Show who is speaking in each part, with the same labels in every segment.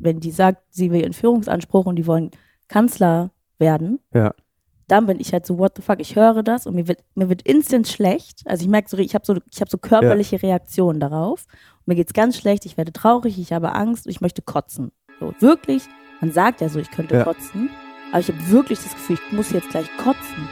Speaker 1: wenn die sagt, sie will ihren Führungsanspruch und die wollen Kanzler werden,
Speaker 2: Ja.
Speaker 1: dann bin ich halt so, what the fuck, ich höre das und mir wird, mir wird instant schlecht. Also ich merke so, ich habe so, ich hab so körperliche Reaktionen darauf. Und mir geht's ganz schlecht, ich werde traurig, ich habe Angst ich möchte kotzen. So, wirklich, man sagt ja so, ich könnte
Speaker 2: Ja.
Speaker 1: kotzen, aber ich habe wirklich das Gefühl, ich muss jetzt gleich kotzen.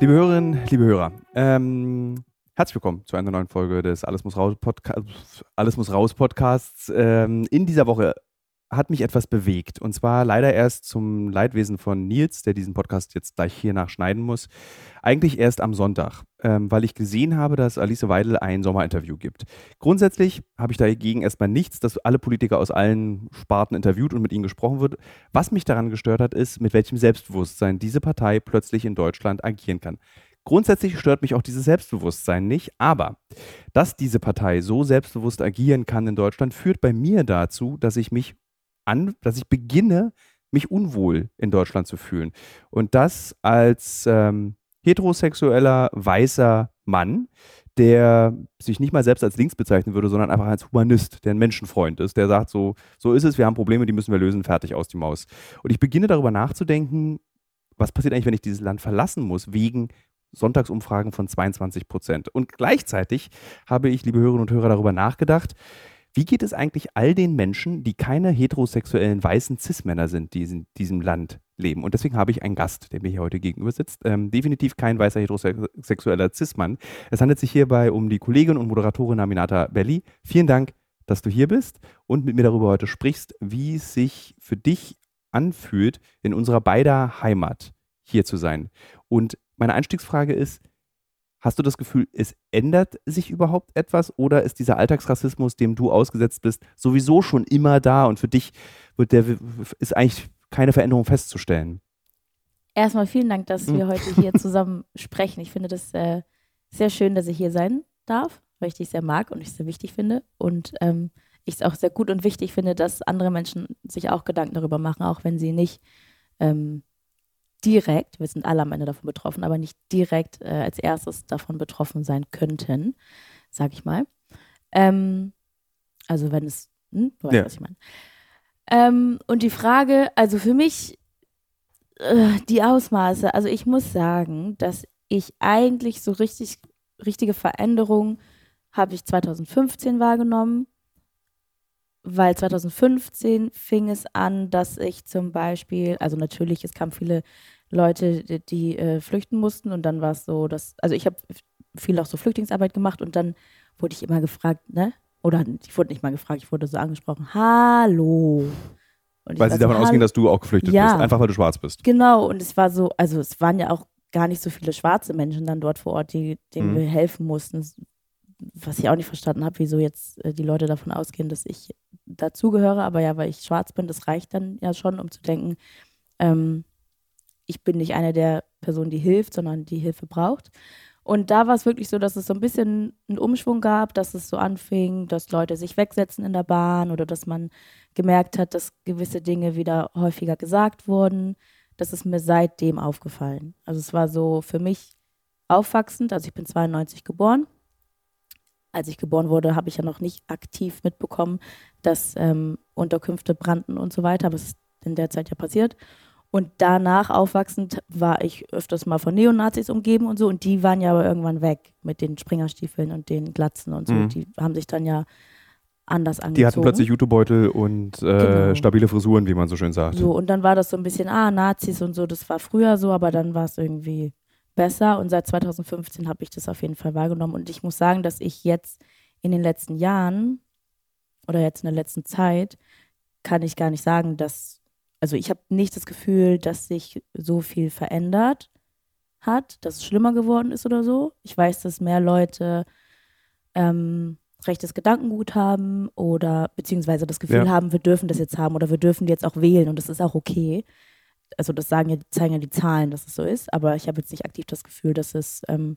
Speaker 2: Liebe Hörerinnen, liebe Hörer, ähm, herzlich willkommen zu einer neuen Folge des Alles muss raus, Podca Alles muss raus Podcasts. Ähm, in dieser Woche hat mich etwas bewegt und zwar leider erst zum Leidwesen von Nils, der diesen Podcast jetzt gleich hier nachschneiden muss. Eigentlich erst am Sonntag, ähm, weil ich gesehen habe, dass Alice Weidel ein Sommerinterview gibt. Grundsätzlich habe ich dagegen erstmal nichts, dass alle Politiker aus allen Sparten interviewt und mit ihnen gesprochen wird. Was mich daran gestört hat, ist, mit welchem Selbstbewusstsein diese Partei plötzlich in Deutschland agieren kann. Grundsätzlich stört mich auch dieses Selbstbewusstsein nicht, aber dass diese Partei so selbstbewusst agieren kann in Deutschland, führt bei mir dazu, dass ich mich an, dass ich beginne, mich unwohl in Deutschland zu fühlen. Und das als ähm, heterosexueller weißer Mann, der sich nicht mal selbst als links bezeichnen würde, sondern einfach als Humanist, der ein Menschenfreund ist, der sagt so, so ist es, wir haben Probleme, die müssen wir lösen, fertig aus die Maus. Und ich beginne darüber nachzudenken, was passiert eigentlich, wenn ich dieses Land verlassen muss, wegen Sonntagsumfragen von 22 Prozent. Und gleichzeitig habe ich, liebe Hörerinnen und Hörer, darüber nachgedacht, wie geht es eigentlich all den Menschen, die keine heterosexuellen weißen Cis-Männer sind, die in diesem Land leben? Und deswegen habe ich einen Gast, der mir hier heute gegenüber sitzt. Ähm, definitiv kein weißer heterosexueller Cis-Mann. Es handelt sich hierbei um die Kollegin und Moderatorin Aminata Belli. Vielen Dank, dass du hier bist und mit mir darüber heute sprichst, wie es sich für dich anfühlt, in unserer beider Heimat hier zu sein. Und meine Einstiegsfrage ist, Hast du das Gefühl, es ändert sich überhaupt etwas oder ist dieser Alltagsrassismus, dem du ausgesetzt bist, sowieso schon immer da und für dich wird der, ist eigentlich keine Veränderung festzustellen?
Speaker 1: Erstmal vielen Dank, dass wir heute hier zusammen sprechen. Ich finde das äh, sehr schön, dass ich hier sein darf, weil ich dich sehr mag und ich es sehr wichtig finde. Und ähm, ich es auch sehr gut und wichtig finde, dass andere Menschen sich auch Gedanken darüber machen, auch wenn sie nicht ähm, direkt, wir sind alle am Ende davon betroffen, aber nicht direkt äh, als erstes davon betroffen sein könnten, sag ich mal. Ähm, also wenn es, hm, du weißt,
Speaker 2: Ja.
Speaker 1: was ich meine. Ähm, und die Frage, also für mich, äh, die Ausmaße, also ich muss sagen, dass ich eigentlich so richtig, richtige Veränderungen habe ich 2015 wahrgenommen, weil 2015 fing es an, dass ich zum Beispiel, also natürlich, es kamen viele Leute, die, die äh, flüchten mussten und dann war es so, dass, also ich habe viel auch so Flüchtlingsarbeit gemacht und dann wurde ich immer gefragt, ne? Oder ich wurde nicht mal gefragt, ich wurde so angesprochen, hallo.
Speaker 2: Weil sie
Speaker 1: so,
Speaker 2: davon
Speaker 1: "Hallo."
Speaker 2: ausgehen, dass du auch geflüchtet
Speaker 1: Ja.
Speaker 2: bist, einfach weil du schwarz bist.
Speaker 1: Genau, und es war so, also es waren ja auch gar nicht so viele schwarze Menschen dann dort vor Ort, die, denen
Speaker 2: Mhm.
Speaker 1: wir helfen mussten. Was ich auch nicht verstanden habe, wieso jetzt äh, die Leute davon ausgehen, dass ich dazugehöre. Aber ja, weil ich schwarz bin, das reicht dann ja schon, um zu denken, ähm, ich bin nicht eine der Personen, die hilft, sondern die Hilfe braucht. Und da war es wirklich so, dass es so ein bisschen einen Umschwung gab, dass es so anfing, dass Leute sich wegsetzen in der Bahn oder dass man gemerkt hat, dass gewisse Dinge wieder häufiger gesagt wurden. Das ist mir seitdem aufgefallen. Also es war so für mich aufwachsend. Also ich bin 92 geboren. Als ich geboren wurde, habe ich ja noch nicht aktiv mitbekommen, dass ähm, Unterkünfte brannten und so weiter. Aber es ist in der Zeit ja passiert. Und danach aufwachsend war ich öfters mal von Neonazis umgeben und so. Und die waren ja aber irgendwann weg mit den Springerstiefeln und den Glatzen und so.
Speaker 2: Mhm.
Speaker 1: Die haben sich dann ja anders angezogen.
Speaker 2: Die hatten plötzlich Jutebeutel und äh,
Speaker 1: Genau.
Speaker 2: stabile Frisuren, wie man so schön sagt.
Speaker 1: So, und dann war das so ein bisschen, ah, Nazis und so, das war früher so, aber dann war es irgendwie besser. Und seit 2015 habe ich das auf jeden Fall wahrgenommen. Und ich muss sagen, dass ich jetzt in den letzten Jahren oder jetzt in der letzten Zeit kann ich gar nicht sagen, dass, also ich habe nicht das Gefühl, dass sich so viel verändert hat, dass es schlimmer geworden ist oder so. Ich weiß, dass mehr Leute ähm, rechtes Gedankengut haben oder beziehungsweise das Gefühl
Speaker 2: Ja.
Speaker 1: haben, wir dürfen das jetzt haben oder wir dürfen jetzt auch wählen und das ist auch okay. Also das sagen ja, zeigen ja die Zahlen, dass es so ist, aber ich habe jetzt nicht aktiv das Gefühl, dass es ähm,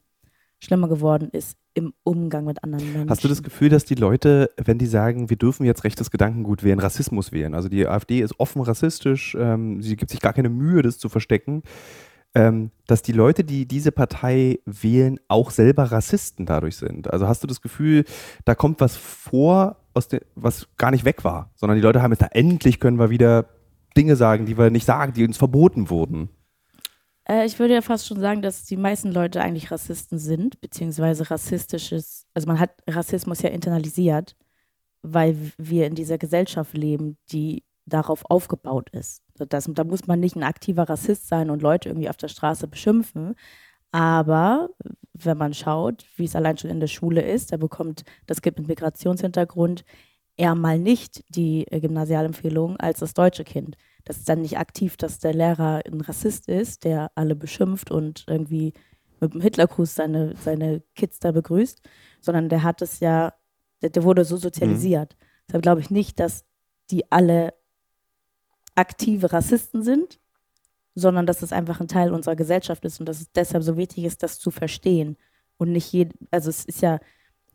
Speaker 1: schlimmer geworden ist im Umgang mit anderen Menschen.
Speaker 2: Hast du das Gefühl, dass die Leute, wenn die sagen, wir dürfen jetzt rechtes Gedankengut wählen, Rassismus wählen, also die AfD ist offen rassistisch, ähm, sie gibt sich gar keine Mühe, das zu verstecken, ähm, dass die Leute, die diese Partei wählen, auch selber Rassisten dadurch sind? Also hast du das Gefühl, da kommt was vor, aus de, was gar nicht weg war, sondern die Leute haben jetzt da endlich können wir wieder Dinge sagen, die wir nicht sagen, die uns verboten wurden?
Speaker 1: Äh, ich würde ja fast schon sagen, dass die meisten Leute eigentlich Rassisten sind, beziehungsweise rassistisches, also man hat Rassismus ja internalisiert, weil wir in dieser Gesellschaft leben, die darauf aufgebaut ist. Das, da muss man nicht ein aktiver Rassist sein und Leute irgendwie auf der Straße beschimpfen. Aber wenn man schaut, wie es allein schon in der Schule ist, da bekommt das Kind mit Migrationshintergrund eher mal nicht die äh, Gymnasialempfehlung als das deutsche Kind. Das ist dann nicht aktiv, dass der Lehrer ein Rassist ist, der alle beschimpft und irgendwie mit dem Hitlergruß seine, seine Kids da begrüßt, sondern der hat es ja, der, der wurde so sozialisiert. Mhm. Deshalb glaube ich nicht, dass die alle aktive Rassisten sind, sondern dass es einfach ein Teil unserer Gesellschaft ist und dass es deshalb so wichtig ist, das zu verstehen. Und nicht jeden, also es ist ja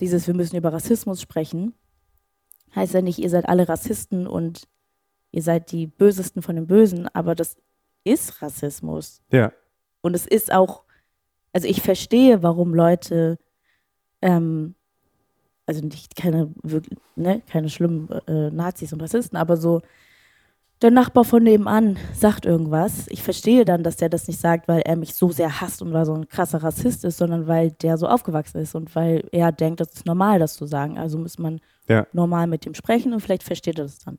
Speaker 1: dieses, wir müssen über Rassismus sprechen, heißt ja nicht, ihr seid alle Rassisten und ihr seid die Bösesten von den Bösen, aber das ist Rassismus.
Speaker 2: Ja.
Speaker 1: Und es ist auch, also ich verstehe, warum Leute, ähm, also nicht keine, ne, keine schlimmen äh, Nazis und Rassisten, aber so der Nachbar von nebenan sagt irgendwas. Ich verstehe dann, dass der das nicht sagt, weil er mich so sehr hasst und weil so ein krasser Rassist ist, sondern weil der so aufgewachsen ist und weil er denkt, das ist normal, das zu sagen. Also muss man ja. normal mit ihm sprechen und vielleicht versteht er das dann.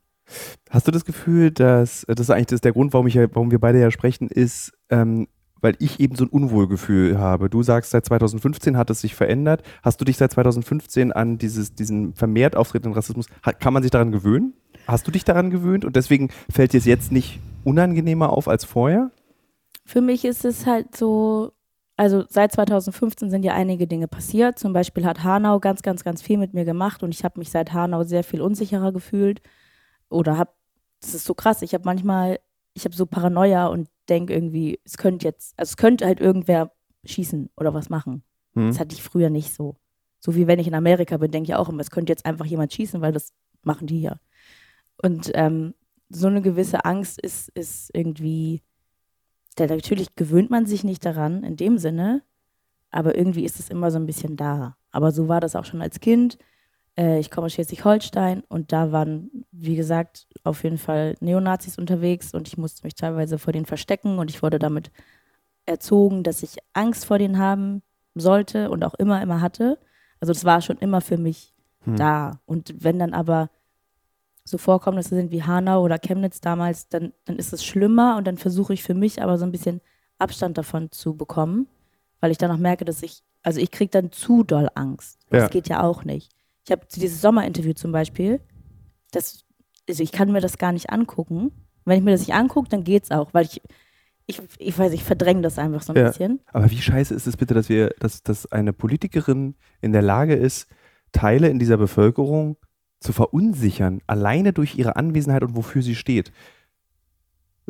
Speaker 2: Hast du das Gefühl, dass das ist eigentlich das der Grund, warum, ich, warum wir beide ja sprechen, ist, ähm, weil ich eben so ein Unwohlgefühl habe. Du sagst, seit 2015 hat es sich verändert. Hast du dich seit 2015 an dieses, diesen vermehrt auftretenden Rassismus, kann man sich daran gewöhnen? Hast du dich daran gewöhnt und deswegen fällt dir es jetzt nicht unangenehmer auf als vorher?
Speaker 1: Für mich ist es halt so, also seit 2015 sind ja einige Dinge passiert. Zum Beispiel hat Hanau ganz, ganz, ganz viel mit mir gemacht und ich habe mich seit Hanau sehr viel unsicherer gefühlt. Oder habe, das ist so krass, ich habe manchmal, ich habe so Paranoia und denke irgendwie, es könnte jetzt, also es könnte halt irgendwer schießen oder was machen. Hm. Das hatte ich früher nicht so. So wie wenn ich in Amerika bin, denke ich auch immer, es könnte jetzt einfach jemand schießen, weil das machen die ja. Und ähm, so eine gewisse Angst ist, ist irgendwie, da natürlich gewöhnt man sich nicht daran in dem Sinne, aber irgendwie ist es immer so ein bisschen da. Aber so war das auch schon als Kind. Äh, ich komme aus Schleswig-Holstein und da waren, wie gesagt, auf jeden Fall Neonazis unterwegs und ich musste mich teilweise vor denen verstecken und ich wurde damit erzogen, dass ich Angst vor denen haben sollte und auch immer, immer hatte. Also das war schon immer für mich hm. da. Und wenn dann aber so Vorkommnisse sind wie Hanau oder Chemnitz damals, dann, dann ist es schlimmer und dann versuche ich für mich aber so ein bisschen Abstand davon zu bekommen, weil ich dann auch merke, dass ich, also ich kriege dann zu doll Angst. Das ja. geht ja auch nicht. Ich habe dieses Sommerinterview zum Beispiel, das, also ich kann mir das gar nicht angucken. Wenn ich mir das nicht angucke, dann geht es auch, weil ich, ich, ich weiß, ich verdränge das einfach so ein ja. bisschen.
Speaker 2: Aber wie scheiße ist es bitte, dass wir, dass, dass eine Politikerin in der Lage ist, Teile in dieser Bevölkerung zu verunsichern, alleine durch ihre Anwesenheit und wofür sie steht.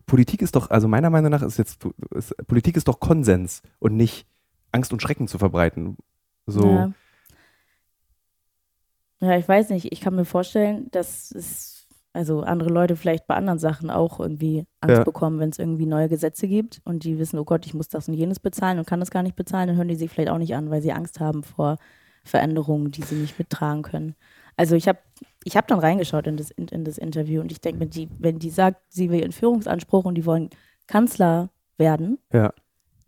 Speaker 2: Politik ist doch, also meiner Meinung nach ist jetzt, ist, Politik ist doch Konsens und nicht Angst und Schrecken zu verbreiten. So.
Speaker 1: Ja. Ja, ich weiß nicht. Ich kann mir vorstellen, dass es, also andere Leute vielleicht bei anderen Sachen auch irgendwie Angst ja. bekommen, wenn es irgendwie neue Gesetze gibt und die wissen, oh Gott, ich muss das und jenes bezahlen und kann das gar nicht bezahlen, dann hören die sich vielleicht auch nicht an, weil sie Angst haben vor Veränderungen, die sie nicht mittragen können. Also ich habe ich hab dann reingeschaut in das, in, in das Interview und ich denke mir, die, wenn die sagt, sie will einen Führungsanspruch und die wollen Kanzler werden,
Speaker 2: ja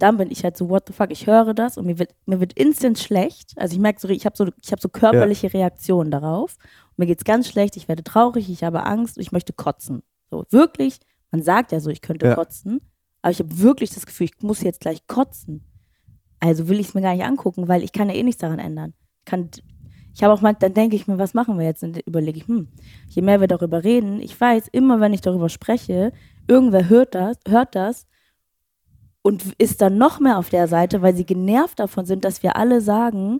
Speaker 1: dann bin ich halt so, what the fuck, ich höre das und mir wird, mir wird instant schlecht. Also ich merke so, ich habe so, ich hab so körperliche ja. Reaktionen darauf. Und mir geht es ganz schlecht, ich werde traurig, ich habe Angst und ich möchte kotzen. So, wirklich, man sagt ja so, ich könnte ja. kotzen, aber ich habe wirklich das Gefühl, ich muss jetzt gleich kotzen. Also will ich es mir gar nicht angucken, weil ich kann ja eh nichts daran ändern. Kann, ich habe auch mal, dann denke ich mir, was machen wir jetzt? Und überlege ich, hm, je mehr wir darüber reden, ich weiß, immer wenn ich darüber spreche, irgendwer hört das, hört das und ist dann noch mehr auf der Seite, weil sie genervt davon sind, dass wir alle sagen,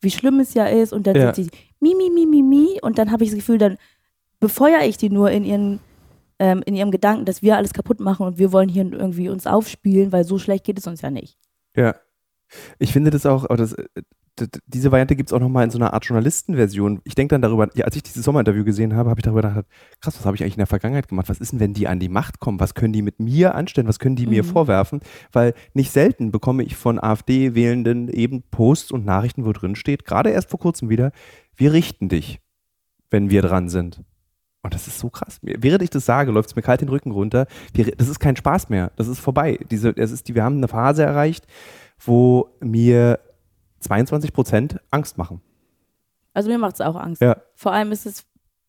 Speaker 1: wie schlimm es ja ist und dann ja. sind sie mi, mi, mi, mi, mi und dann habe ich das Gefühl, dann befeuere ich die nur in ihren ähm, in ihrem Gedanken, dass wir alles kaputt machen und wir wollen hier irgendwie uns aufspielen, weil so schlecht geht es uns ja nicht.
Speaker 2: Ja. Ich finde das auch, das, äh, diese Variante gibt es auch nochmal in so einer Art Journalistenversion. Ich denke dann darüber, ja, als ich dieses Sommerinterview gesehen habe, habe ich darüber gedacht, krass, was habe ich eigentlich in der Vergangenheit gemacht? Was ist denn, wenn die an die Macht kommen? Was können die mit mir anstellen? Was können die mhm. mir vorwerfen? Weil nicht selten bekomme ich von AfD-Wählenden eben Posts und Nachrichten, wo drin steht, gerade erst vor kurzem wieder, wir richten dich, wenn wir dran sind. Und das ist so krass. Während ich das sage, läuft es mir kalt den Rücken runter. Das ist kein Spaß mehr. Das ist vorbei. Diese, es ist die, wir haben eine Phase erreicht, wo mir 22 Prozent Angst machen.
Speaker 1: Also mir macht es auch Angst.
Speaker 2: Ja.
Speaker 1: Vor allem ist es,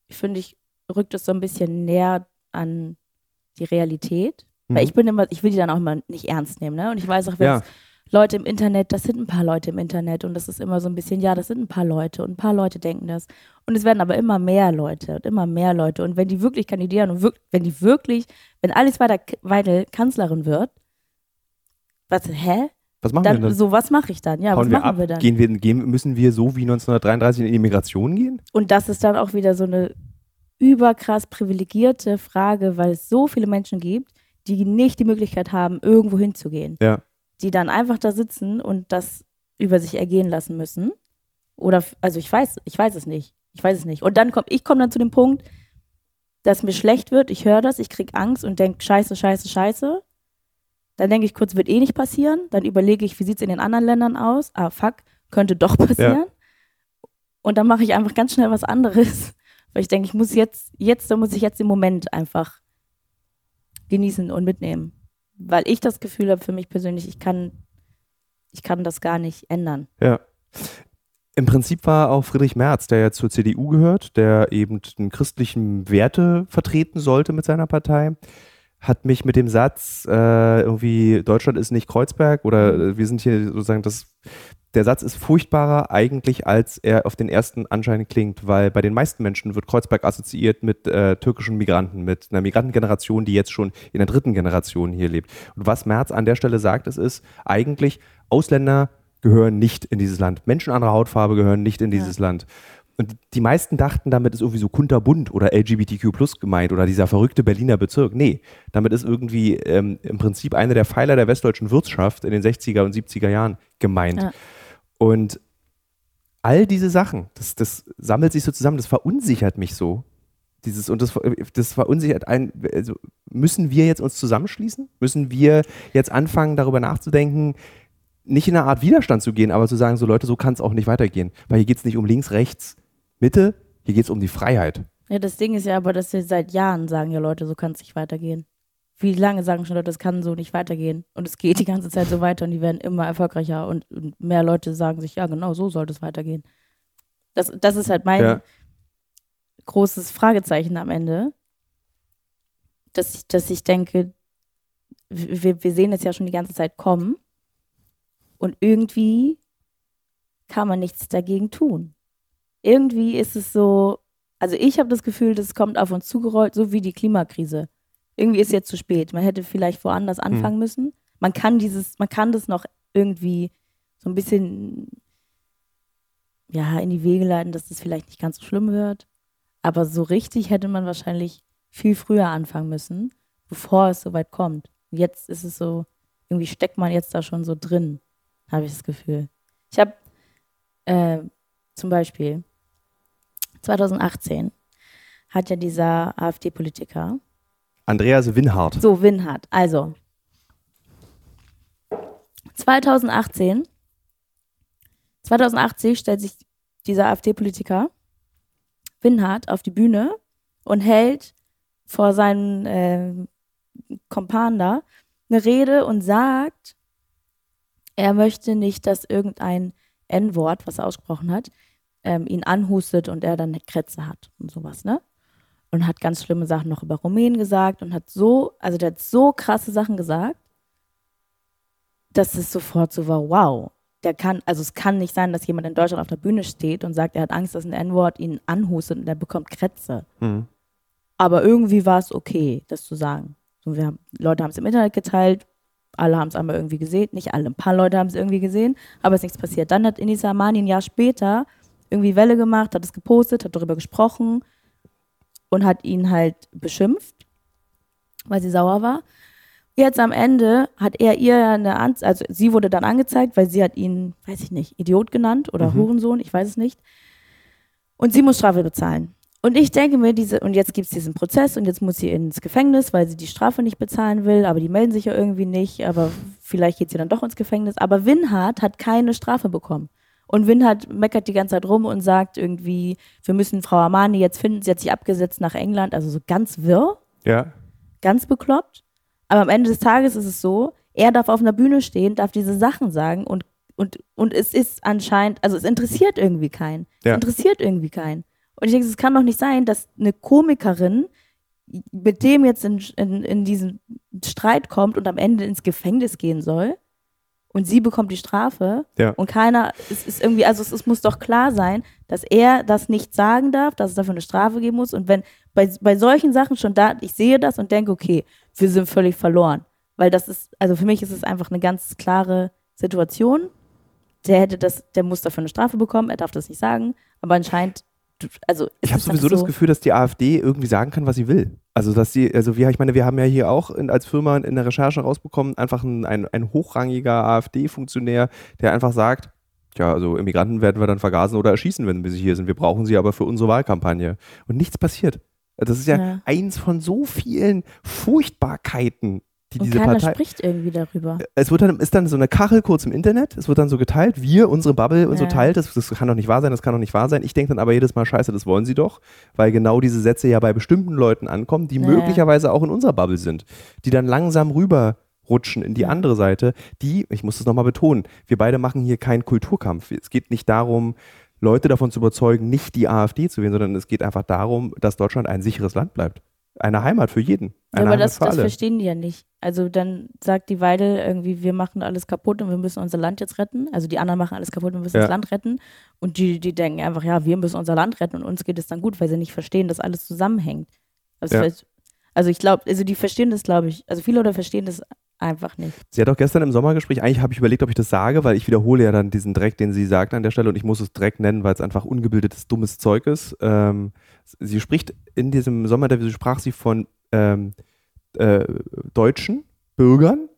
Speaker 1: finde ich, rückt es so ein bisschen näher an die Realität. Mhm. Weil ich bin immer, ich will die dann auch immer nicht ernst nehmen, ne? Und ich weiß auch, wenn ja. Leute im Internet, das sind ein paar Leute im Internet und das ist immer so ein bisschen, ja, das sind ein paar Leute und ein paar Leute denken das. Und es werden aber immer mehr Leute und immer mehr Leute. Und wenn die wirklich kandidieren und wirklich, wenn die wirklich, wenn Alice weiter Weidel Kanzlerin wird, was, hä?
Speaker 2: Was machen dann, wir dann?
Speaker 1: So, was mache ich dann? Ja,
Speaker 2: Hauen
Speaker 1: was
Speaker 2: wir
Speaker 1: machen
Speaker 2: ab?
Speaker 1: wir dann?
Speaker 2: Gehen wir, gehen, müssen wir so wie 1933 in die Migration gehen?
Speaker 1: Und das ist dann auch wieder so eine überkrass privilegierte Frage, weil es so viele Menschen gibt, die nicht die Möglichkeit haben, irgendwo hinzugehen.
Speaker 2: Ja.
Speaker 1: Die dann einfach da sitzen und das über sich ergehen lassen müssen. Oder, also ich weiß, ich weiß es nicht. Ich weiß es nicht. Und dann komme ich komme dann zu dem Punkt, dass mir schlecht wird, ich höre das, ich kriege Angst und denke, scheiße, scheiße, scheiße. Dann denke ich kurz, wird eh nicht passieren. Dann überlege ich, wie sieht es in den anderen Ländern aus? Ah, fuck, könnte doch passieren. Ja. Und dann mache ich einfach ganz schnell was anderes. Weil ich denke, ich muss jetzt, jetzt, da muss ich jetzt den Moment einfach genießen und mitnehmen. Weil ich das Gefühl habe für mich persönlich, ich kann, ich kann das gar nicht ändern.
Speaker 2: Ja. Im Prinzip war auch Friedrich Merz, der ja zur CDU gehört, der eben den christlichen Werte vertreten sollte mit seiner Partei, hat mich mit dem Satz, äh, irgendwie Deutschland ist nicht Kreuzberg oder mhm. äh, wir sind hier sozusagen das, der Satz ist furchtbarer eigentlich, als er auf den ersten Anschein klingt, weil bei den meisten Menschen wird Kreuzberg assoziiert mit äh, türkischen Migranten, mit einer Migrantengeneration, die jetzt schon in der dritten Generation hier lebt. Und was Merz an der Stelle sagt, es ist eigentlich, Ausländer gehören nicht in dieses Land. Menschen anderer Hautfarbe gehören nicht in dieses ja. Land. Und die meisten dachten, damit ist irgendwie so kunterbunt oder LGBTQ plus gemeint oder dieser verrückte Berliner Bezirk. Nee, damit ist irgendwie ähm, im Prinzip einer der Pfeiler der westdeutschen Wirtschaft in den 60er und 70er Jahren gemeint. Ja. Und all diese Sachen, das, das sammelt sich so zusammen, das verunsichert mich so. Dieses, und das, das verunsichert ein, also müssen wir jetzt uns zusammenschließen? Müssen wir jetzt anfangen, darüber nachzudenken, nicht in eine Art Widerstand zu gehen, aber zu sagen, so Leute, so kann es auch nicht weitergehen. Weil hier geht es nicht um links, rechts, Mitte, hier geht es um die Freiheit.
Speaker 1: Ja, das Ding ist ja aber, dass sie seit Jahren sagen ja Leute, so kann es nicht weitergehen. Wie lange sagen schon Leute, das kann so nicht weitergehen? Und es geht die ganze Zeit so weiter und die werden immer erfolgreicher und, und mehr Leute sagen sich, ja, genau, so sollte es weitergehen. Das, das ist halt mein ja. großes Fragezeichen am Ende, dass ich, dass ich denke, wir, wir sehen es ja schon die ganze Zeit kommen und irgendwie kann man nichts dagegen tun irgendwie ist es so, also ich habe das Gefühl, das kommt auf uns zugerollt, so wie die Klimakrise. Irgendwie ist jetzt zu spät. Man hätte vielleicht woanders hm. anfangen mhm. müssen. Man kann dieses, man kann das noch irgendwie so ein bisschen ja, in die Wege leiten, dass das vielleicht nicht ganz so schlimm wird. Aber so richtig hätte man wahrscheinlich viel früher anfangen müssen, bevor es so weit kommt. Jetzt ist es so, irgendwie steckt man jetzt da schon so drin, habe ich das Gefühl. Ich habe äh, zum Beispiel 2018 hat ja dieser AfD-Politiker.
Speaker 2: Andreas Winhardt.
Speaker 1: So, Winhardt. Also, 2018, 2018 stellt sich dieser AfD-Politiker Winhardt auf die Bühne und hält vor seinen äh, Kompan da eine Rede und sagt, er möchte nicht, dass irgendein N-Wort, was er ausgesprochen hat, ähm, ihn anhustet und er dann eine Krätze hat und sowas, ne? Und hat ganz schlimme Sachen noch über Rumänen gesagt und hat so, also der hat so krasse Sachen gesagt, dass es sofort so war, wow, der kann, also es kann nicht sein, dass jemand in Deutschland auf der Bühne steht und sagt, er hat Angst, dass ein N-Wort ihn anhustet und er bekommt Krätze. Mhm. Aber irgendwie war es okay, das zu sagen. So, wir haben, Leute haben es im Internet geteilt, alle haben es einmal irgendwie gesehen, nicht alle, ein paar Leute haben es irgendwie gesehen, aber es ist nichts passiert. Dann hat Inisa Amani ein Jahr später irgendwie Welle gemacht, hat es gepostet, hat darüber gesprochen und hat ihn halt beschimpft, weil sie sauer war. Jetzt am Ende hat er ihr eine Anzeige, also sie wurde dann angezeigt, weil sie hat ihn, weiß ich nicht, Idiot genannt oder
Speaker 2: Mhm.
Speaker 1: Hurensohn, ich weiß es nicht. Und sie muss Strafe bezahlen. Und ich denke mir, diese, und jetzt gibt es diesen Prozess und jetzt muss sie ins Gefängnis, weil sie die Strafe nicht bezahlen will, aber die melden sich ja irgendwie nicht, aber vielleicht geht sie dann doch ins Gefängnis. Aber Winhardt hat keine Strafe bekommen. Und Winhardt meckert die ganze Zeit rum und sagt irgendwie, wir müssen Frau Armani jetzt finden, sie hat sich abgesetzt nach England, also so ganz wirr
Speaker 2: Ja.
Speaker 1: ganz bekloppt. Aber am Ende des Tages ist es so, er darf auf einer Bühne stehen, darf diese Sachen sagen und, und, und es ist anscheinend, also es interessiert irgendwie keinen.
Speaker 2: Ja.
Speaker 1: Es interessiert irgendwie keinen. Und ich denke, es kann doch nicht sein, dass eine Komikerin mit dem jetzt in, in, in diesen Streit kommt und am Ende ins Gefängnis gehen soll und sie bekommt die Strafe.
Speaker 2: Ja.
Speaker 1: und keiner, es ist irgendwie, also es, es muss doch klar sein, dass er das nicht sagen darf, dass es dafür eine Strafe geben muss. Und wenn bei, bei solchen Sachen schon da, ich sehe das und denke, okay, wir sind völlig verloren, weil das ist, also für mich ist es einfach eine ganz klare Situation, der hätte das, der muss dafür eine Strafe bekommen, er darf das nicht sagen, aber anscheinend, also
Speaker 2: Ich habe sowieso das
Speaker 1: so,
Speaker 2: Gefühl, dass die AfD irgendwie sagen kann, was sie will. Also, dass sie, also wir, ich meine, wir haben ja hier auch in, als Firma in der Recherche rausbekommen, einfach ein, ein, ein hochrangiger AfD-Funktionär, der einfach sagt, ja, also Immigranten werden wir dann vergasen oder erschießen, wenn wir sie hier sind. Wir brauchen sie aber für unsere Wahlkampagne. Und nichts passiert. Das ist ja,
Speaker 1: Ja.
Speaker 2: eins von so vielen Furchtbarkeiten, die
Speaker 1: und
Speaker 2: diese
Speaker 1: keiner
Speaker 2: Partei.
Speaker 1: spricht irgendwie darüber.
Speaker 2: Es wird dann, ist dann so eine Kachel kurz im Internet, es wird dann so geteilt, wir, unsere Bubble und so
Speaker 1: Ja.
Speaker 2: teilt, das, das kann doch nicht wahr sein, das kann doch nicht wahr sein. Ich denke dann aber jedes Mal, scheiße, das wollen sie doch, weil genau diese Sätze ja bei bestimmten Leuten ankommen, die
Speaker 1: Ja.
Speaker 2: möglicherweise auch in unserer Bubble sind, die dann langsam rüberrutschen in die andere Seite, die, ich muss das nochmal betonen, wir beide machen hier keinen Kulturkampf. Es geht nicht darum, Leute davon zu überzeugen, nicht die AfD zu wählen, sondern es geht einfach darum, dass Deutschland ein sicheres Land bleibt. Eine Heimat für jeden.
Speaker 1: Ja,
Speaker 2: Eine
Speaker 1: aber
Speaker 2: Heimat
Speaker 1: das, das verstehen die ja nicht. Also dann sagt die Weidel irgendwie, wir machen alles kaputt und wir müssen unser Land jetzt retten. Also die anderen machen alles kaputt und wir müssen
Speaker 2: Ja.
Speaker 1: das Land retten. Und die, die denken einfach, ja, wir müssen unser Land retten und uns geht es dann gut, weil sie nicht verstehen, dass alles zusammenhängt. Also,
Speaker 2: Ja.
Speaker 1: also ich glaube, also die verstehen das, glaube ich, also viele Leute verstehen das einfach nicht.
Speaker 2: Sie hat auch gestern im Sommergespräch, eigentlich habe ich überlegt, ob ich das sage, weil ich wiederhole ja dann diesen Dreck, den sie sagt an der Stelle und ich muss es Dreck nennen, weil es einfach ungebildetes, dummes Zeug ist. Ähm, sie spricht in diesem Sommerinterview, sprach sie von ähm, äh, deutschen Bürgern,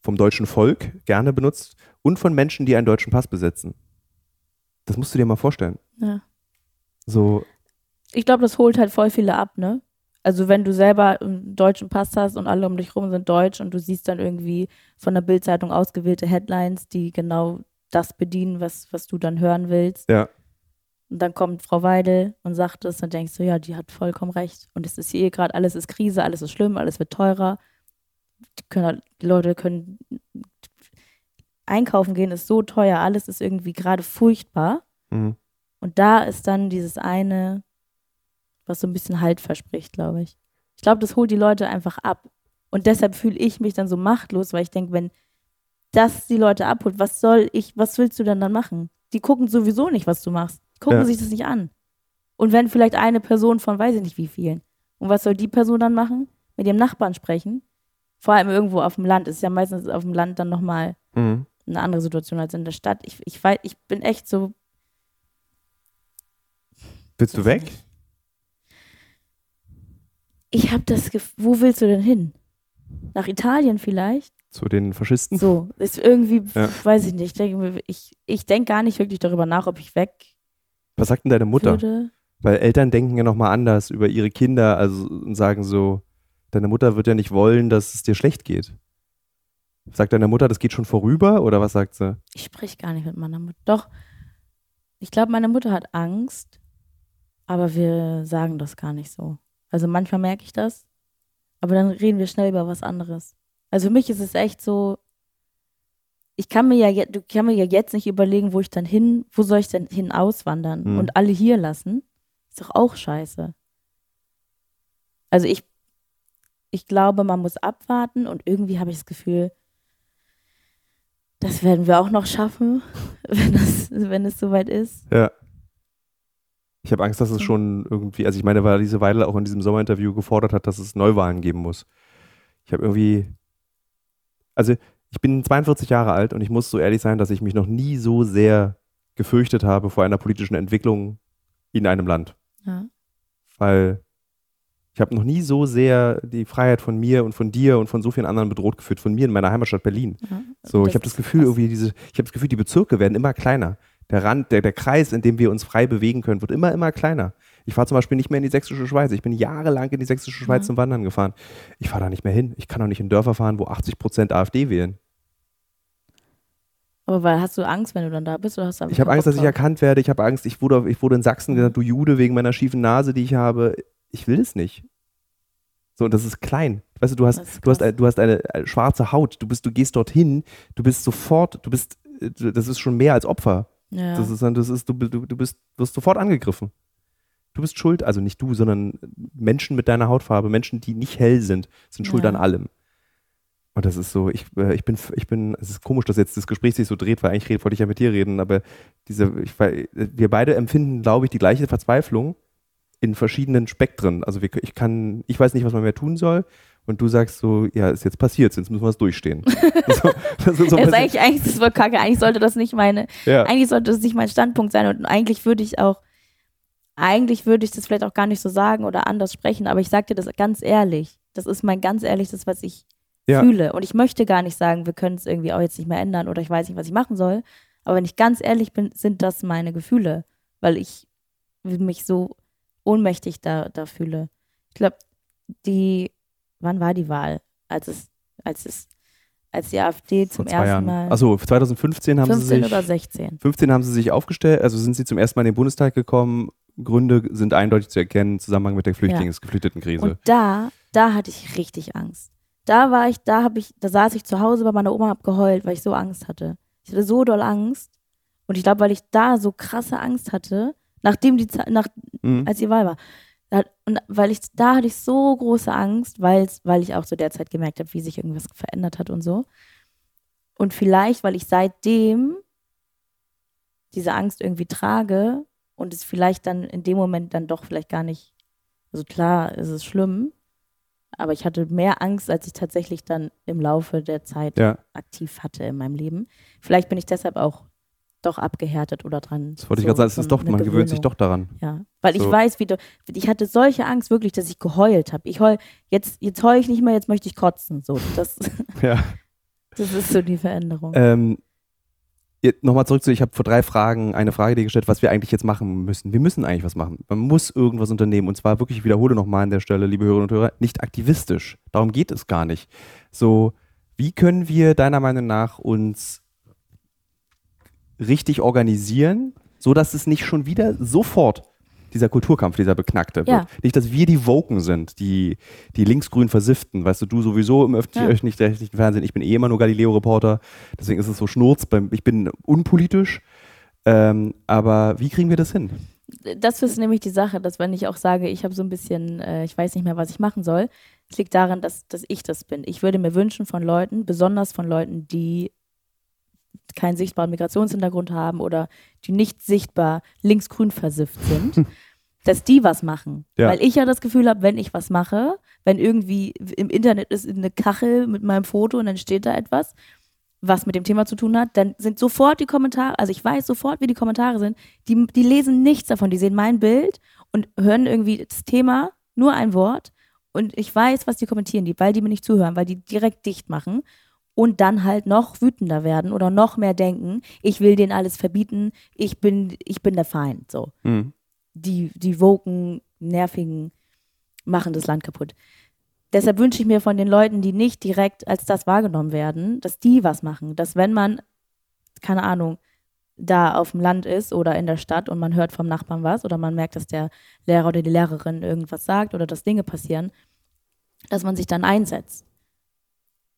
Speaker 2: vom deutschen Volk gerne benutzt und von Menschen, die einen deutschen Pass besitzen. Das musst du dir mal vorstellen.
Speaker 1: Ja.
Speaker 2: So,
Speaker 1: Ich glaube, das holt halt voll viele ab, ne? Also wenn du selber einen deutschen Pass hast und alle um dich rum sind deutsch und du siehst dann irgendwie von der Bildzeitung ausgewählte Headlines, die genau das bedienen, was, was du dann hören willst.
Speaker 2: ja.
Speaker 1: Und dann kommt Frau Weidel und sagt es, dann denkst du, ja, die hat vollkommen recht. Und es ist hier gerade, alles ist Krise, alles ist schlimm, alles wird teurer. Die, können, halt- die Leute können einkaufen gehen, ist so teuer, alles ist irgendwie gerade furchtbar.
Speaker 2: Mhm.
Speaker 1: Und da ist dann dieses eine, was so ein bisschen Halt verspricht, glaube ich. Ich glaube, das holt die Leute einfach ab. Und deshalb fühle ich mich dann so machtlos, weil ich denke, wenn das die Leute abholt, was soll ich, was willst du denn dann machen? Die gucken sowieso nicht, was du machst. Die gucken
Speaker 2: Ja.
Speaker 1: sich das nicht an. Und wenn vielleicht eine Person von weiß ich nicht wie vielen. Und was soll die Person dann machen? Mit dem Nachbarn sprechen? Vor allem irgendwo auf dem Land. Ist ja meistens auf dem Land dann nochmal
Speaker 2: Mhm.
Speaker 1: eine andere Situation als in der Stadt. Ich, ich, weiß, ich bin echt so,
Speaker 2: Willst du weg?
Speaker 1: Ich habe das Gefühl, wo willst du denn hin? Nach Italien vielleicht?
Speaker 2: Zu den Faschisten?
Speaker 1: So, ist irgendwie,
Speaker 2: Ja.
Speaker 1: weiß ich nicht. Ich denke, ich, ich denke gar nicht wirklich darüber nach, ob ich weg
Speaker 2: Was sagt denn deine Mutter?
Speaker 1: würde.
Speaker 2: Weil Eltern denken ja nochmal anders über ihre Kinder also, und sagen so, deine Mutter wird ja nicht wollen, dass es dir schlecht geht. Sagt deine Mutter, das geht schon vorüber oder was sagt sie?
Speaker 1: Ich spreche gar nicht mit meiner Mutter. Doch, ich glaube, meine Mutter hat Angst, aber wir sagen das gar nicht so. Also manchmal merke ich das, aber dann reden wir schnell über was anderes. Also für mich ist es echt so, ich kann mir ja jetzt, du kann mir ja jetzt nicht überlegen, wo ich dann hin, wo soll ich denn hin auswandern
Speaker 2: Mhm.
Speaker 1: und alle hier lassen. Ist doch auch scheiße. Also ich, ich glaube, man muss abwarten und irgendwie habe ich das Gefühl, das werden wir auch noch schaffen, wenn, das, wenn es soweit ist.
Speaker 2: Ja. Ich habe Angst, dass es
Speaker 1: Mhm.
Speaker 2: schon irgendwie, also ich meine, weil diese Weile auch in diesem Sommerinterview gefordert hat, dass es Neuwahlen geben muss. Ich habe irgendwie, also ich bin 42 Jahre alt und ich muss so ehrlich sein, dass ich mich noch nie so sehr gefürchtet habe vor einer politischen Entwicklung in einem Land.
Speaker 1: Ja.
Speaker 2: Weil Ich habe noch nie so sehr die Freiheit von mir und von dir und von so vielen anderen bedroht gefühlt, von mir in meiner Heimatstadt Berlin.
Speaker 1: Ja,
Speaker 2: So, ich habe das Gefühl,
Speaker 1: krass.
Speaker 2: irgendwie diese, ich habe das Gefühl, die Bezirke werden immer kleiner. Der Rand, der, der Kreis, in dem wir uns frei bewegen können, wird immer, immer kleiner. Ich fahre zum Beispiel nicht mehr in die sächsische Schweiz. Ich bin jahrelang in die sächsische Schweiz
Speaker 1: Ja.
Speaker 2: zum Wandern gefahren. Ich fahre da nicht mehr hin. Ich kann doch nicht in Dörfer fahren, wo 80 Prozent AfD wählen.
Speaker 1: Aber weil hast du Angst, wenn du dann da bist? Oder hast du
Speaker 2: Ich habe Angst, dass ich erkannt werde. Ich habe Angst, ich wurde, ich wurde in Sachsen gesagt, du Jude, wegen meiner schiefen Nase, die ich habe. Ich will es nicht. So, und das ist klein. Weißt du, du hast, du hast, du hast eine äh, schwarze Haut. Du bist, du gehst dorthin, du bist sofort, du bist, äh, das ist schon mehr als Opfer.
Speaker 1: Ja.
Speaker 2: Das ist, dann- das ist, du, du, du bist, wirst sofort angegriffen. Du bist schuld, also nicht du, sondern Menschen mit deiner Hautfarbe, Menschen, die nicht hell sind, sind schuld
Speaker 1: Ja.
Speaker 2: an allem. Und das ist so, ich, äh, ich bin, ich bin, es ist komisch, dass jetzt das Gespräch sich so dreht, weil eigentlich wollte ich ja mit dir reden, aber diese, ich, weil, wir beide empfinden, glaube ich, die gleiche Verzweiflung in verschiedenen Spektren. Also wir, ich kann, ich weiß nicht, was man mehr tun soll. Und du sagst so, ja, ist jetzt passiert, jetzt müssen wir es durchstehen. so, das ist so
Speaker 1: ist eigentlich, eigentlich ist voll kacke. Eigentlich sollte das nicht meine,
Speaker 2: ja.
Speaker 1: eigentlich sollte das nicht mein Standpunkt sein. Und eigentlich würde ich auch, eigentlich würde ich das vielleicht auch gar nicht so sagen oder anders sprechen, aber ich sag dir das ganz ehrlich. Das ist mein ganz ehrlich, das, was ich
Speaker 2: Ja.
Speaker 1: fühle. Und ich möchte gar nicht sagen, wir können es irgendwie auch jetzt nicht mehr ändern oder ich weiß nicht, was ich machen soll. Aber wenn ich ganz ehrlich bin, sind das meine Gefühle, weil ich mich so ohnmächtig da, da fühle. Ich glaube, die, wann war die Wahl? Als es, als es, als die AfD zum ersten
Speaker 2: Jahren.
Speaker 1: Mal.
Speaker 2: Achso, 2015 haben
Speaker 1: 15
Speaker 2: sie sich.
Speaker 1: oder 16.
Speaker 2: 15 haben sie sich aufgestellt, also sind sie zum ersten Mal in den Bundestag gekommen. Gründe sind eindeutig zu erkennen, im Zusammenhang mit der Flüchtlings Geflüchtetenkrise.
Speaker 1: Und da, da hatte ich richtig Angst. Da war ich, da habe ich, da saß ich zu Hause bei meiner Oma, hab geheult, weil ich so Angst hatte. Ich hatte so doll Angst. Und ich glaube, weil ich da so krasse Angst hatte, nachdem die, Ze- nach,
Speaker 2: Mhm.
Speaker 1: als die Wahl war. Da, und weil ich, da hatte ich so große Angst, weil ich auch so derzeit gemerkt habe, wie sich irgendwas verändert hat und so. Und vielleicht, weil ich seitdem diese Angst irgendwie trage und es vielleicht dann in dem Moment dann doch vielleicht gar nicht, also klar ist es schlimm, aber ich hatte mehr Angst, als ich tatsächlich dann im Laufe der Zeit
Speaker 2: Ja,
Speaker 1: aktiv hatte in meinem Leben. Vielleicht bin ich deshalb auch doch abgehärtet oder dran.
Speaker 2: das wollte ich
Speaker 1: so-
Speaker 2: gerade sagen, es ist doch, man gewöhnt sich
Speaker 1: Gewöhnung.
Speaker 2: doch daran.
Speaker 1: Ja, weil ich
Speaker 2: So.
Speaker 1: weiß, wie du, ich hatte solche Angst wirklich, dass ich geheult habe. Ich heul, jetzt, jetzt heul ich nicht mehr, jetzt möchte ich kotzen. So, das,
Speaker 2: Ja.
Speaker 1: das ist so die Veränderung.
Speaker 2: Ähm, Nochmal zurück zu, ich habe vor drei Fragen eine Frage dir gestellt, was wir eigentlich jetzt machen müssen. Wir müssen eigentlich was machen. Man muss irgendwas unternehmen. Und zwar wirklich, ich wiederhole nochmal an der Stelle, liebe Hörerinnen und Hörer, nicht aktivistisch. Darum geht es gar nicht. So, wie können wir deiner Meinung nach uns richtig organisieren, sodass es nicht schon wieder sofort dieser Kulturkampf, dieser beknackte wird.
Speaker 1: Ja.
Speaker 2: Nicht, dass wir die Woken sind, die, die linksgrün versifften. Weißt du, du sowieso im öffentlich-
Speaker 1: Ja.
Speaker 2: öffentlich-rechtlichen Fernsehen. Ich bin eh immer nur Galileo-Reporter. Deswegen ist es so schnurz. Ich bin unpolitisch. Ähm, aber wie kriegen wir das hin?
Speaker 1: das ist nämlich die Sache, dass wenn ich auch sage, ich habe so ein bisschen, äh, ich weiß nicht mehr, was ich machen soll, es liegt daran, dass, dass ich das bin. Ich würde mir wünschen von Leuten, besonders von Leuten, die keinen sichtbaren Migrationshintergrund haben oder die nicht sichtbar linksgrün versifft sind, dass die was machen.
Speaker 2: Ja.
Speaker 1: Weil ich ja das Gefühl habe, wenn ich was mache, wenn irgendwie im Internet ist eine Kachel mit meinem Foto und dann steht da etwas, was mit dem Thema zu tun hat, dann sind sofort die Kommentare, also ich weiß sofort, wie die Kommentare sind, die, die lesen nichts davon, die sehen mein Bild und hören irgendwie das Thema, nur ein Wort und ich weiß, was die kommentieren, die, weil die mir nicht zuhören, weil die direkt dicht machen und dann halt noch wütender werden oder noch mehr denken, ich will denen alles verbieten, ich bin, ich bin der Feind, so.
Speaker 2: Hm.
Speaker 1: Die, die woken, nervigen machen das Land kaputt. Deshalb wünsche ich mir von den Leuten, die nicht direkt als das wahrgenommen werden, dass die was machen. Dass wenn man, keine Ahnung, da auf dem Land ist oder in der Stadt und man hört vom Nachbarn was oder man merkt, dass der Lehrer oder die Lehrerin irgendwas sagt oder dass Dinge passieren, dass man sich dann einsetzt.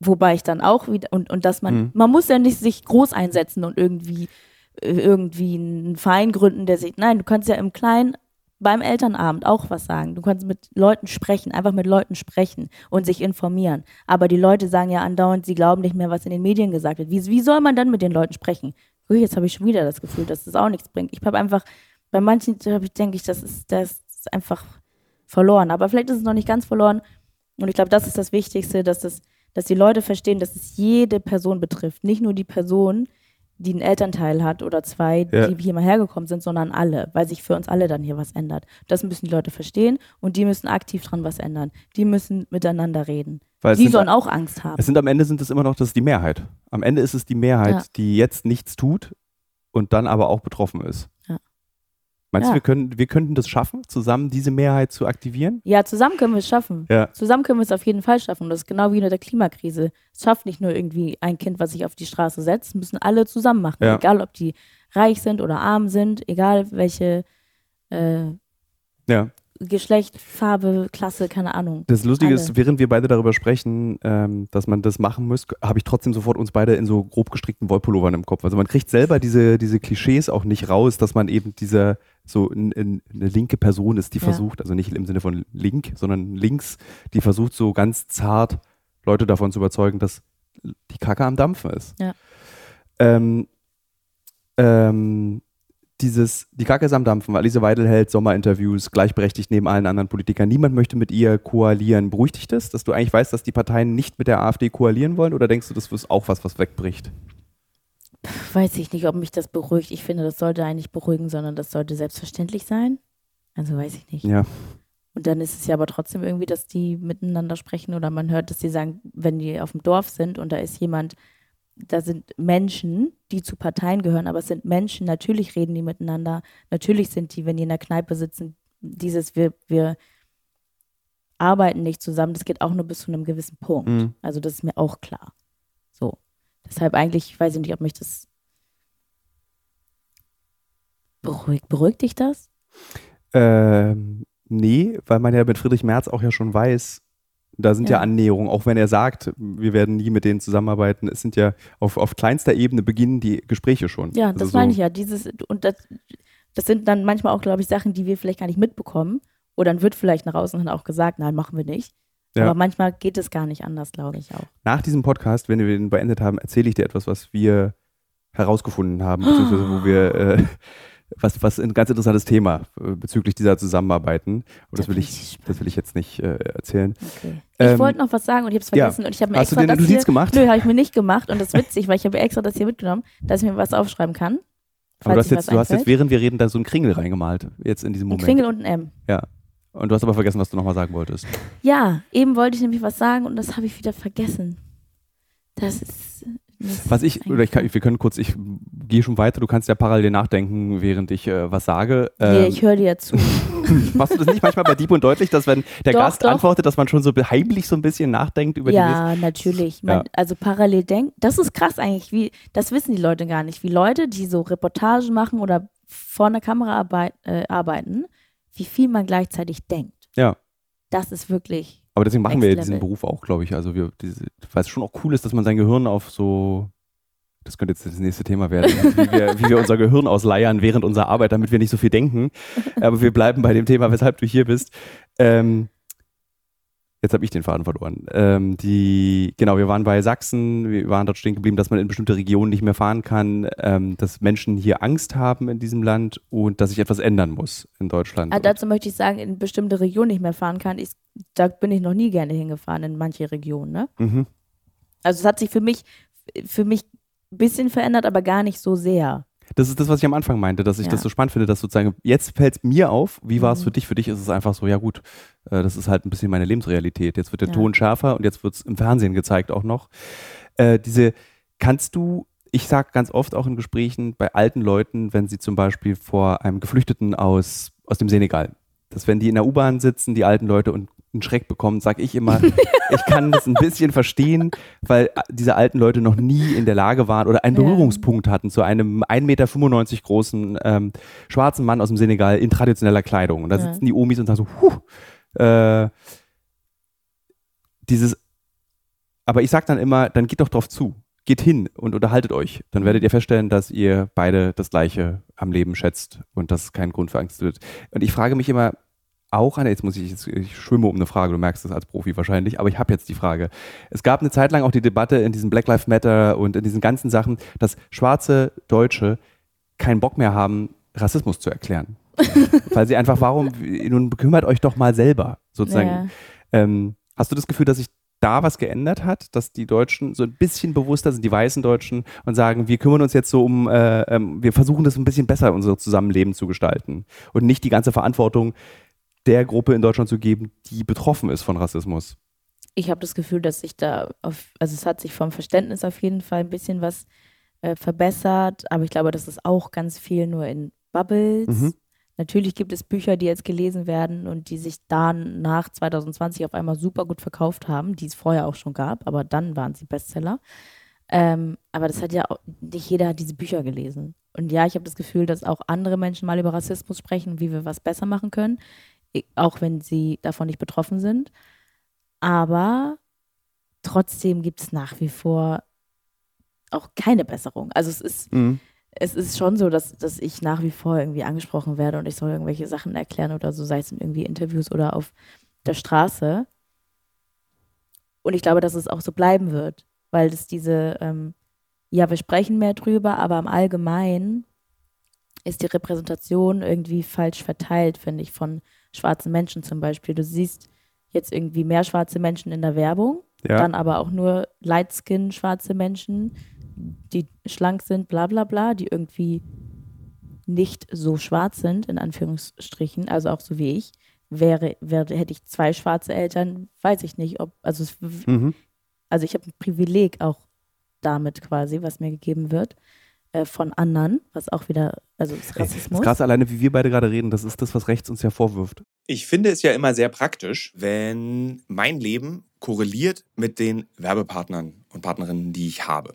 Speaker 1: Wobei ich dann auch wieder, und, und dass man,
Speaker 2: Mhm.
Speaker 1: man muss ja nicht sich groß einsetzen und irgendwie, äh, irgendwie einen Verein gründen, der sich, nein, du kannst ja im Kleinen beim Elternabend auch was sagen. Du kannst mit Leuten sprechen, einfach mit Leuten sprechen und sich informieren. Aber die Leute sagen ja andauernd, sie glauben nicht mehr, was in den Medien gesagt wird. Wie, wie soll man dann mit den Leuten sprechen? Ui, jetzt habe ich schon wieder das Gefühl, dass das auch nichts bringt. Ich habe einfach, bei manchen denke ich, das ist, das ist einfach verloren. Aber vielleicht ist es noch nicht ganz verloren. Und ich glaube, das ist das Wichtigste, dass, das, dass die Leute verstehen, dass es jede Person betrifft. Nicht nur die Person, die einen Elternteil hat oder zwei,
Speaker 2: Ja.
Speaker 1: die hier mal hergekommen sind, sondern alle, weil sich für uns alle dann hier was ändert. Das müssen die Leute verstehen und die müssen aktiv dran was ändern. Die müssen miteinander reden.
Speaker 2: Weil
Speaker 1: Die sollen auch Angst haben.
Speaker 2: es sind am Ende sind es immer noch, das ist die Mehrheit. Am Ende ist es die Mehrheit,
Speaker 1: Ja.
Speaker 2: die jetzt nichts tut und dann aber auch betroffen ist.
Speaker 1: Ja.
Speaker 2: Meinst du,
Speaker 1: Ja.
Speaker 2: wir, können, wir könnten das schaffen, zusammen diese Mehrheit zu aktivieren?
Speaker 1: Ja, zusammen können wir es schaffen.
Speaker 2: Ja.
Speaker 1: Zusammen können wir es auf jeden Fall schaffen. Das ist genau wie mit der Klimakrise. Es schafft nicht nur irgendwie ein Kind, was sich auf die Straße setzt, müssen alle zusammen machen.
Speaker 2: Ja.
Speaker 1: Egal, ob die reich sind oder arm sind, egal welche äh,
Speaker 2: Ja.
Speaker 1: Geschlecht, Farbe, Klasse, keine Ahnung.
Speaker 2: Das Lustige
Speaker 1: Alle.
Speaker 2: ist, während wir beide darüber sprechen, ähm, dass man das machen muss, habe ich trotzdem sofort uns beide in so grob gestrickten Wollpullovern im Kopf. Also man kriegt selber diese, diese Klischees auch nicht raus, dass man eben diese so n- n- eine linke Person ist, die
Speaker 1: Ja.
Speaker 2: versucht, also nicht im Sinne von link, sondern links, die versucht so ganz zart Leute davon zu überzeugen, dass die Kacke am Dampfen ist.
Speaker 1: Ja.
Speaker 2: Ähm, ähm, dieses, die Kacke ist am Dampfen, Alice Weidel hält Sommerinterviews, gleichberechtigt neben allen anderen Politikern. Niemand möchte mit ihr koalieren. Beruhigt dich das, dass du eigentlich weißt, dass die Parteien nicht mit der AfD koalieren wollen? Oder denkst du, das ist auch was, was wegbricht?
Speaker 1: Weiß ich nicht, ob mich das beruhigt. Ich finde, das sollte eigentlich beruhigen, sondern das sollte selbstverständlich sein. Also weiß ich nicht.
Speaker 2: Ja.
Speaker 1: Und dann ist es ja aber trotzdem irgendwie, dass die miteinander sprechen oder man hört, dass die sagen, wenn die auf dem Dorf sind und da ist jemand, da sind Menschen, die zu Parteien gehören, aber es sind Menschen, natürlich reden die miteinander, natürlich sind die, wenn die in der Kneipe sitzen, dieses, wir, wir arbeiten nicht zusammen, das geht auch nur bis zu einem gewissen Punkt.
Speaker 2: Mhm.
Speaker 1: Also das ist mir auch klar. So. Deshalb eigentlich, weiß ich nicht, ob mich das beruhigt. Beruhigt dich das?
Speaker 2: Ähm, nee, weil man ja mit Friedrich Merz auch ja schon weiß, da sind ja,
Speaker 1: Ja.
Speaker 2: Annäherungen, auch wenn er sagt, wir werden nie mit denen zusammenarbeiten. Es sind ja auf, auf kleinster Ebene beginnen die Gespräche schon.
Speaker 1: Ja,
Speaker 2: Also
Speaker 1: das
Speaker 2: so-
Speaker 1: meine ich ja. Dieses, und das, das sind dann manchmal auch, glaube ich, Sachen, die wir vielleicht gar nicht mitbekommen. Oder dann wird vielleicht nach außen hin auch gesagt, nein, machen wir nicht.
Speaker 2: Ja.
Speaker 1: Aber manchmal geht es gar nicht anders, glaube ich auch.
Speaker 2: Nach diesem Podcast, wenn wir den beendet haben, erzähle ich dir etwas, was wir herausgefunden haben, beziehungsweise wo wir, äh, was, was ein ganz interessantes Thema äh, bezüglich dieser Zusammenarbeiten. Und das
Speaker 1: Da
Speaker 2: will ich, das will ich jetzt nicht äh, erzählen.
Speaker 1: Okay. Ich
Speaker 2: Ähm,
Speaker 1: wollte noch was sagen und ich habe es
Speaker 2: ja.
Speaker 1: vergessen und ich habe mir
Speaker 2: Hast du
Speaker 1: extra
Speaker 2: dir eine
Speaker 1: das hier,
Speaker 2: gemacht?
Speaker 1: Nö, habe ich mir nicht gemacht und das ist witzig, weil ich habe extra das hier mitgenommen, dass ich mir was aufschreiben kann.
Speaker 2: Aber du hast, jetzt, du hast jetzt, während wir reden, da so einen Kringel reingemalt, jetzt in diesem
Speaker 1: ein
Speaker 2: Moment.
Speaker 1: Kringel und ein M.
Speaker 2: Und du hast aber vergessen, was du nochmal sagen wolltest.
Speaker 1: Ja, eben wollte ich nämlich was sagen und das habe ich wieder vergessen. Das ist. das
Speaker 2: Was ich, oder ich kann, wir können kurz, ich gehe schon weiter, du kannst ja parallel nachdenken, während ich äh, was sage.
Speaker 1: Nee,
Speaker 2: Ähm,
Speaker 1: ich höre dir ja zu.
Speaker 2: machst du das nicht manchmal bei Dieb und deutlich, dass wenn der
Speaker 1: Doch,
Speaker 2: Gast
Speaker 1: doch.
Speaker 2: antwortet, dass man schon so heimlich so ein bisschen nachdenkt über die
Speaker 1: Ja, natürlich. Man,
Speaker 2: Ja.
Speaker 1: Also parallel denkt, das ist krass eigentlich, wie, das wissen die Leute gar nicht, wie Leute, die so Reportagen machen oder vor einer Kamera arbeit, äh, arbeiten, wie viel man gleichzeitig denkt.
Speaker 2: Ja.
Speaker 1: Das ist wirklich,
Speaker 2: Aber deswegen machen wir ja diesen. Beruf auch, glaube ich. Also wir, diese, weil es schon auch cool ist, dass man sein Gehirn auf so, das könnte jetzt das nächste Thema werden, wie wir, wie wir unser Gehirn ausleiern während unserer Arbeit, damit wir nicht so viel denken. Aber wir bleiben bei dem Thema, weshalb du hier bist. Ähm, jetzt habe ich den Faden verloren. Ähm, die, genau, wir waren bei Sachsen, wir waren dort stehen geblieben, dass man in bestimmte Regionen nicht mehr fahren kann, ähm, dass Menschen hier Angst haben in diesem Land und dass sich etwas ändern muss in Deutschland.
Speaker 1: ah, dazu möchte ich sagen, in bestimmte Regionen nicht mehr fahren kann. Ich, da bin ich noch nie gerne hingefahren, in manche Regionen. Ne?
Speaker 2: mhm.
Speaker 1: Also es hat sich für mich, für mich ein bisschen verändert, aber gar nicht so sehr.
Speaker 2: Das ist das, was ich am Anfang meinte, dass ich
Speaker 1: Ja.
Speaker 2: das so spannend finde, dass sozusagen, jetzt fällt es mir auf, wie war es
Speaker 1: Mhm.
Speaker 2: für dich? Für dich ist es einfach so, ja gut, äh, das ist halt ein bisschen meine Lebensrealität. Jetzt wird der
Speaker 1: Ja.
Speaker 2: Ton schärfer und jetzt wird es im Fernsehen gezeigt auch noch. Äh, diese, kannst du, ich sage ganz oft auch in Gesprächen bei alten Leuten, wenn sie zum Beispiel vor einem Geflüchteten aus, aus dem Senegal, dass wenn die in der U-Bahn sitzen, die alten Leute und einen Schreck bekommen, sage ich immer, ich kann das ein bisschen verstehen, weil diese alten Leute noch nie in der Lage waren oder einen. Berührungspunkt hatten zu einem 1,95 Meter großen ähm, schwarzen Mann aus dem Senegal in traditioneller Kleidung. Und da sitzen die Omis und sagen so, huh, äh, dieses, aber ich sage dann immer, dann geht doch drauf zu. Geht hin und unterhaltet euch. Dann werdet ihr feststellen, dass ihr beide das Gleiche am Leben schätzt und dass kein Grund für Angst wird. Und ich frage mich immer auch, Anne, jetzt muss ich, jetzt, ich schwimme um eine Frage, du merkst das als Profi wahrscheinlich, aber ich habe jetzt die Frage. Es gab eine Zeit lang auch die Debatte in diesem Black Lives Matter und in diesen ganzen Sachen, dass schwarze Deutsche keinen Bock mehr haben, Rassismus zu erklären. Weil sie einfach, warum, nun bekümmert euch doch mal selber, sozusagen.
Speaker 1: Ja.
Speaker 2: Ähm, hast du das Gefühl, dass sich
Speaker 3: da was geändert hat, dass die Deutschen so ein bisschen bewusster sind, die weißen Deutschen, und sagen, wir kümmern uns jetzt so um, äh, ähm, wir versuchen das ein bisschen besser, unser Zusammenleben zu gestalten. Und nicht die ganze Verantwortung der Gruppe in Deutschland zu geben, die betroffen ist von Rassismus.
Speaker 1: Ich habe das Gefühl, dass sich da, auf, also es hat sich vom Verständnis auf jeden Fall ein bisschen was äh, verbessert, aber ich glaube, das ist auch ganz viel nur in Bubbles. Mhm. Natürlich gibt es Bücher, die jetzt gelesen werden und die sich dann nach 2020 auf einmal super gut verkauft haben, die es vorher auch schon gab, aber dann waren sie Bestseller. Ähm, aber das hat ja auch, nicht jeder hat diese Bücher gelesen. Und ja, ich habe das Gefühl, dass auch andere Menschen mal über Rassismus sprechen, wie wir was besser machen können, auch wenn sie davon nicht betroffen sind. Aber trotzdem gibt es nach wie vor auch keine Besserung. Also es ist, mhm es ist schon so, dass, dass ich nach wie vor irgendwie angesprochen werde und ich soll irgendwelche Sachen erklären oder so, sei es in irgendwie Interviews oder auf der Straße. Und ich glaube, dass es auch so bleiben wird, weil es diese, ähm, ja, wir sprechen mehr drüber, aber im Allgemeinen ist die Repräsentation irgendwie falsch verteilt, finde ich, von schwarzen Menschen zum Beispiel. Du siehst jetzt irgendwie mehr schwarze Menschen in der Werbung, ja. dann aber auch nur Lightskin schwarze Menschen die schlank sind, bla bla bla, die irgendwie nicht so schwarz sind, in Anführungsstrichen, also auch so wie ich, wäre, wäre hätte ich zwei schwarze Eltern, weiß ich nicht, ob, also, es, mhm. also ich habe ein Privileg auch damit quasi, was mir gegeben wird äh, von anderen, was auch wieder, also ist Rassismus. Das ist
Speaker 3: krass alleine, wie wir beide gerade reden, das ist das, was rechts uns ja vorwirft.
Speaker 2: Ich finde es ja immer sehr praktisch, wenn mein Leben korreliert mit den Werbepartnern und Partnerinnen, die ich habe.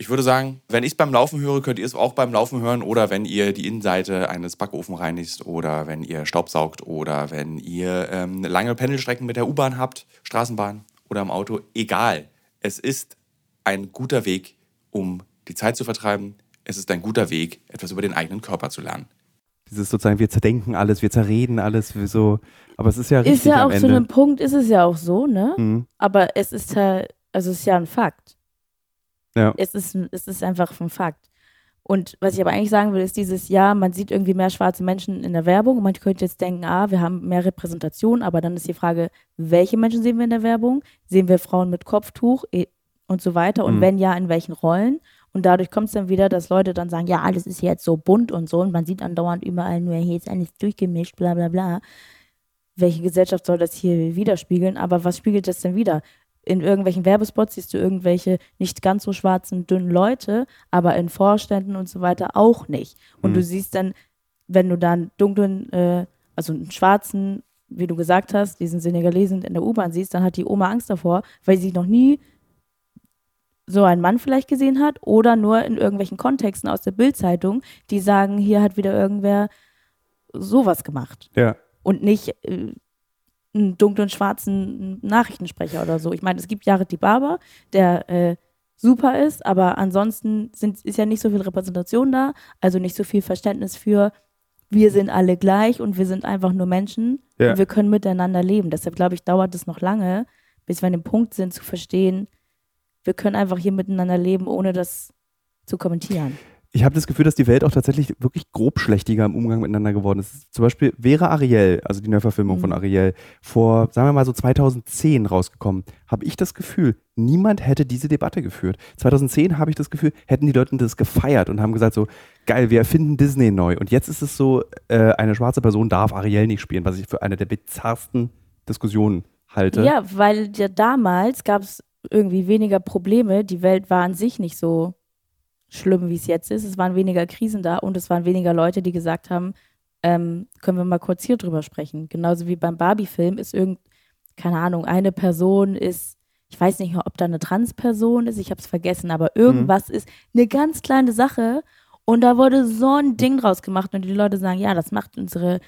Speaker 2: ich würde sagen, wenn ich es beim Laufen höre, könnt ihr es auch beim Laufen hören oder wenn ihr die Innenseite eines Backofen reinigt oder wenn ihr Staubsaugt oder wenn ihr ähm, lange Pendelstrecken mit der U-Bahn habt, Straßenbahn oder im Auto. Egal. Es ist ein guter Weg, um die Zeit zu vertreiben. Es ist ein guter Weg, etwas über den eigenen Körper zu lernen.
Speaker 3: Dieses sozusagen, wir zerdenken alles, wir zerreden alles, wir so, aber es ist ja richtig.
Speaker 1: Ist ja auch zu einem Punkt, ist es ja auch so, ne? Mhm. Aber es ist ja, also es ist ja ein Fakt. Ja. Es, ist, es ist einfach ein Fakt. Und was ich aber eigentlich sagen will, ist dieses Jahr, man sieht irgendwie mehr schwarze Menschen in der Werbung man könnte jetzt denken, ah, wir haben mehr Repräsentation, aber dann ist die Frage, welche Menschen sehen wir in der Werbung? Sehen wir Frauen mit Kopftuch eh, und so weiter? Und mhm. wenn ja, in welchen Rollen? Und dadurch kommt es dann wieder, dass Leute dann sagen, ja, alles ist jetzt so bunt und so und man sieht andauernd überall nur, hier ist alles durchgemischt, bla bla bla welche Gesellschaft soll das hier widerspiegeln, aber was spiegelt das denn wieder? In irgendwelchen Werbespots siehst du irgendwelche nicht ganz so schwarzen, dünnen Leute, aber in Vorständen und so weiter auch nicht. Und
Speaker 2: Mhm.
Speaker 1: du siehst dann, wenn du dann dunklen, äh, also einen schwarzen, wie du gesagt hast, diesen Senegalesen in der U-Bahn siehst, dann hat die Oma Angst davor, weil sie noch nie so einen Mann vielleicht gesehen hat oder nur in irgendwelchen Kontexten aus der Bildzeitung, die sagen, hier hat wieder irgendwer sowas gemacht
Speaker 2: Ja.
Speaker 1: und nicht äh, einen dunklen schwarzen Nachrichtensprecher oder so. Ich meine, es gibt Jared Barber, der äh, super ist, aber ansonsten sind, ist ja nicht so viel Repräsentation da, also nicht so viel Verständnis für, wir sind alle gleich und wir sind einfach nur Menschen
Speaker 2: Ja.
Speaker 1: und wir können miteinander leben. Deshalb glaube ich, dauert es noch lange, bis wir an dem Punkt sind, zu verstehen, wir können einfach hier miteinander leben, ohne das zu kommentieren.
Speaker 2: Ich habe das Gefühl, dass die Welt auch tatsächlich wirklich grobschlächtiger im Umgang miteinander geworden ist. Zum Beispiel wäre Ariel, also die Neuverfilmung
Speaker 1: Mhm.
Speaker 2: von Ariel, vor, sagen wir mal so 2010 rausgekommen, habe ich das Gefühl, niemand hätte diese Debatte geführt. 2010 habe ich das Gefühl, hätten die Leute das gefeiert und haben gesagt so, geil, wir erfinden Disney neu. Und jetzt ist es so, äh, eine schwarze Person darf Ariel nicht spielen, was ich für eine der bizarrsten Diskussionen halte.
Speaker 1: Ja, weil ja damals gab es irgendwie weniger Probleme. Die Welt war an sich nicht so schlimm, wie es jetzt ist. Es waren weniger Krisen da und es waren weniger Leute, die gesagt haben, ähm, können wir mal kurz hier drüber sprechen. Genauso wie beim Barbie-Film ist irgend, keine Ahnung, eine Person ist, ich weiß nicht mehr, ob da eine Transperson ist, ich habe es vergessen, aber irgendwas ist eine ganz kleine Sache und da wurde so ein Ding draus gemacht und die Leute sagen, ja, das macht unsere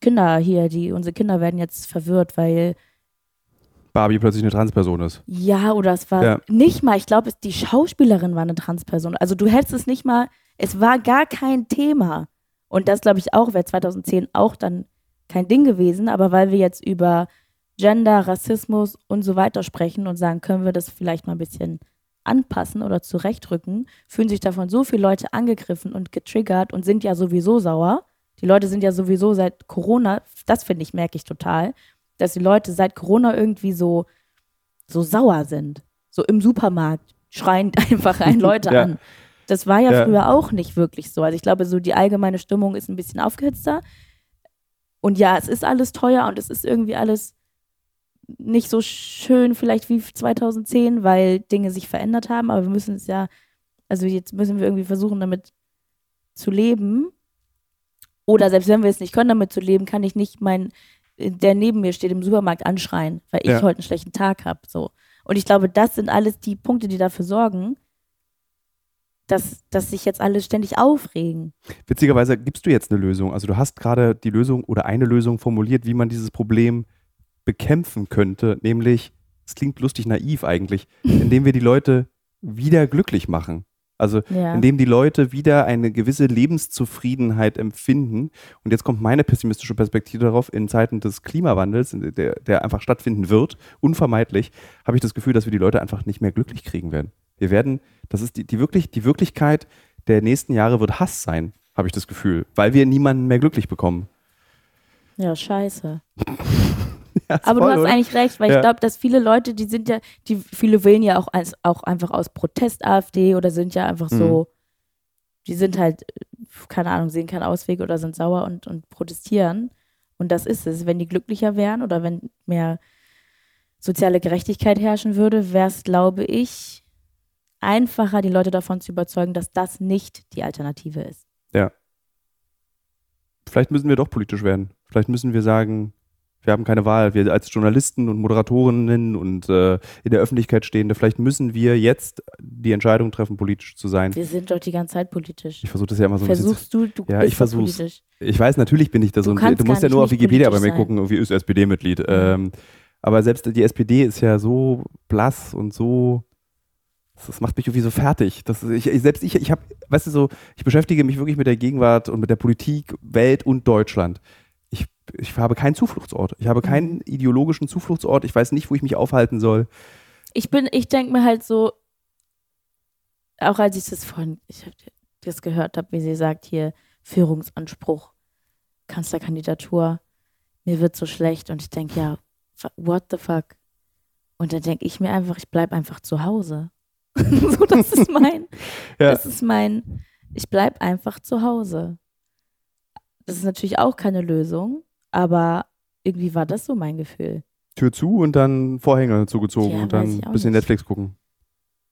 Speaker 1: Kinder hier, die, unsere Kinder werden jetzt verwirrt, weil
Speaker 2: Barbie plötzlich eine Transperson ist.
Speaker 1: ja, oder es war
Speaker 2: Ja.
Speaker 1: nicht mal, ich glaube, es- die Schauspielerin war eine Transperson. Also du hättest es nicht mal, es war gar kein Thema. Und das, glaube ich, auch, wäre 2010 auch dann kein Ding gewesen. Aber weil wir jetzt über Gender, Rassismus und so weiter sprechen und sagen, können wir das vielleicht mal ein bisschen anpassen oder zurechtrücken, fühlen sich davon so viele Leute angegriffen und getriggert und sind ja sowieso sauer. Die Leute sind ja sowieso seit Corona, das finde ich, merke ich total, dass die Leute seit Corona irgendwie so, so sauer sind. So im Supermarkt schreien einfach ein Leute
Speaker 2: Ja.
Speaker 1: an. Das war ja,
Speaker 2: Ja.
Speaker 1: früher auch nicht wirklich so. Also ich glaube, so die allgemeine Stimmung ist ein bisschen aufgehitzter. Und ja, es ist alles teuer und es ist irgendwie alles nicht so schön vielleicht wie 2010, weil Dinge sich verändert haben. Aber wir müssen es ja, also jetzt müssen wir irgendwie versuchen, damit zu leben. Oder selbst wenn wir es nicht können, damit zu leben, kann ich nicht mein, der neben mir steht im Supermarkt anschreien, weil ich
Speaker 2: Ja.
Speaker 1: heute einen schlechten Tag habe. So. Und ich glaube, das sind alles die Punkte, die dafür sorgen, dass, dass sich jetzt alle ständig aufregen.
Speaker 2: Witzigerweise gibst du jetzt eine Lösung. Also du hast gerade die Lösung oder eine Lösung formuliert, wie man dieses Problem bekämpfen könnte, nämlich, es klingt lustig naiv eigentlich, indem wir die Leute wieder glücklich machen. Also
Speaker 1: Ja.
Speaker 2: indem die Leute wieder eine gewisse Lebenszufriedenheit empfinden. Und jetzt kommt meine pessimistische Perspektive darauf, in Zeiten des Klimawandels, der, der einfach stattfinden wird, unvermeidlich, habe ich das Gefühl, dass wir die Leute einfach nicht mehr glücklich kriegen werden. Wir werden, das ist die, die, wirklich, die Wirklichkeit der nächsten Jahre wird Hass sein, habe ich das Gefühl, weil wir niemanden mehr glücklich bekommen.
Speaker 1: ja, scheiße.
Speaker 2: Ja,
Speaker 1: Aber
Speaker 2: voll,
Speaker 1: du hast
Speaker 2: oder?
Speaker 1: eigentlich recht, weil
Speaker 2: Ja.
Speaker 1: ich glaube, dass viele Leute, die sind ja, die viele wählen ja auch als auch einfach aus Protest AfD oder sind ja einfach
Speaker 2: Mhm.
Speaker 1: so, die sind halt, keine Ahnung, sehen keinen Ausweg oder sind sauer und, und protestieren. Und das ist es. Wenn die glücklicher wären oder wenn mehr soziale Gerechtigkeit herrschen würde, wäre es, glaube ich, einfacher, die Leute davon zu überzeugen, dass das nicht die Alternative ist.
Speaker 2: Vielleicht müssen wir doch politisch werden. Vielleicht müssen wir sagen, wir haben keine Wahl. Wir als Journalisten und Moderatorinnen und äh, in der Öffentlichkeit Stehende, vielleicht müssen wir jetzt die Entscheidung treffen, politisch zu sein.
Speaker 1: Wir sind doch die ganze Zeit politisch.
Speaker 2: Ich versuche das ja immer so ein bisschen.
Speaker 1: Versuchst du, du
Speaker 2: Ja,
Speaker 1: bist
Speaker 2: ich versuch's.
Speaker 1: politisch.
Speaker 2: Ich weiß, natürlich bin ich das
Speaker 1: Du
Speaker 2: und du musst ja nur auf Wikipedia bei mir
Speaker 1: sein.
Speaker 2: gucken, wie ist SPD-Mitglied. Ähm, aber selbst die SPD ist ja so blass und so. Das macht mich irgendwie so fertig. Das, ich, selbst ich, ich habe, weißt du, so, ich beschäftige mich wirklich mit der Gegenwart und mit der Politik, Welt und Deutschland. Ich, habe keinen Zufluchtsort. Ich habe keinen ideologischen Zufluchtsort. Ich weiß nicht, wo ich mich aufhalten soll.
Speaker 1: ich bin, ich denke mir halt so, auch als ich das vorhin, ich das gehört habe, wie sie sagt hier, Führungsanspruch, Kanzlerkandidatur, mir wird so schlecht und ich denke, ja, what the fuck? Und dann denke ich mir einfach, ich bleibe einfach zu Hause. so, das ist mein,
Speaker 2: Ja.
Speaker 1: das ist mein, ich bleibe einfach zu Hause. Das ist natürlich auch keine Lösung, aber irgendwie war das so mein Gefühl.
Speaker 2: Tür zu und dann Vorhänge zugezogen
Speaker 1: Ja,
Speaker 2: und dann ein bisschen
Speaker 1: nicht.
Speaker 2: Netflix gucken.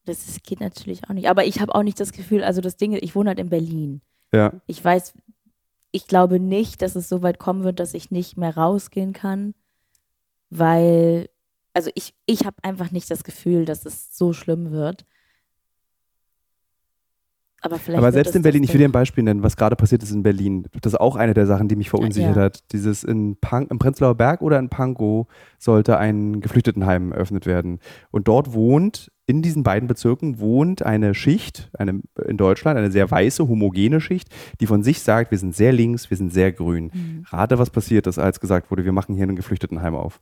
Speaker 1: Das ist, geht natürlich auch nicht. Aber ich habe auch nicht das Gefühl, also das Ding, ist, ich wohne halt in Berlin.
Speaker 2: Ja.
Speaker 1: Ich weiß, ich glaube nicht, dass es so weit kommen wird, dass ich nicht mehr rausgehen kann, weil, also ich, ich habe einfach nicht das Gefühl, dass es so schlimm wird. Aber.
Speaker 2: Aber selbst in Berlin, ich will dir ein Beispiel nennen, was gerade passiert ist in Berlin. Das ist auch eine der Sachen, die mich verunsichert
Speaker 1: Ja.
Speaker 2: hat. Dieses in Pan im Prenzlauer Berg oder in Pankow sollte ein Geflüchtetenheim eröffnet werden. Und dort wohnt, in diesen beiden Bezirken wohnt eine Schicht, eine, in Deutschland, eine sehr weiße, homogene Schicht, die von sich sagt, wir sind sehr links, wir sind sehr grün.
Speaker 1: Mhm.
Speaker 2: Rate, was passiert ist, als gesagt wurde, wir machen hier ein Geflüchtetenheim auf.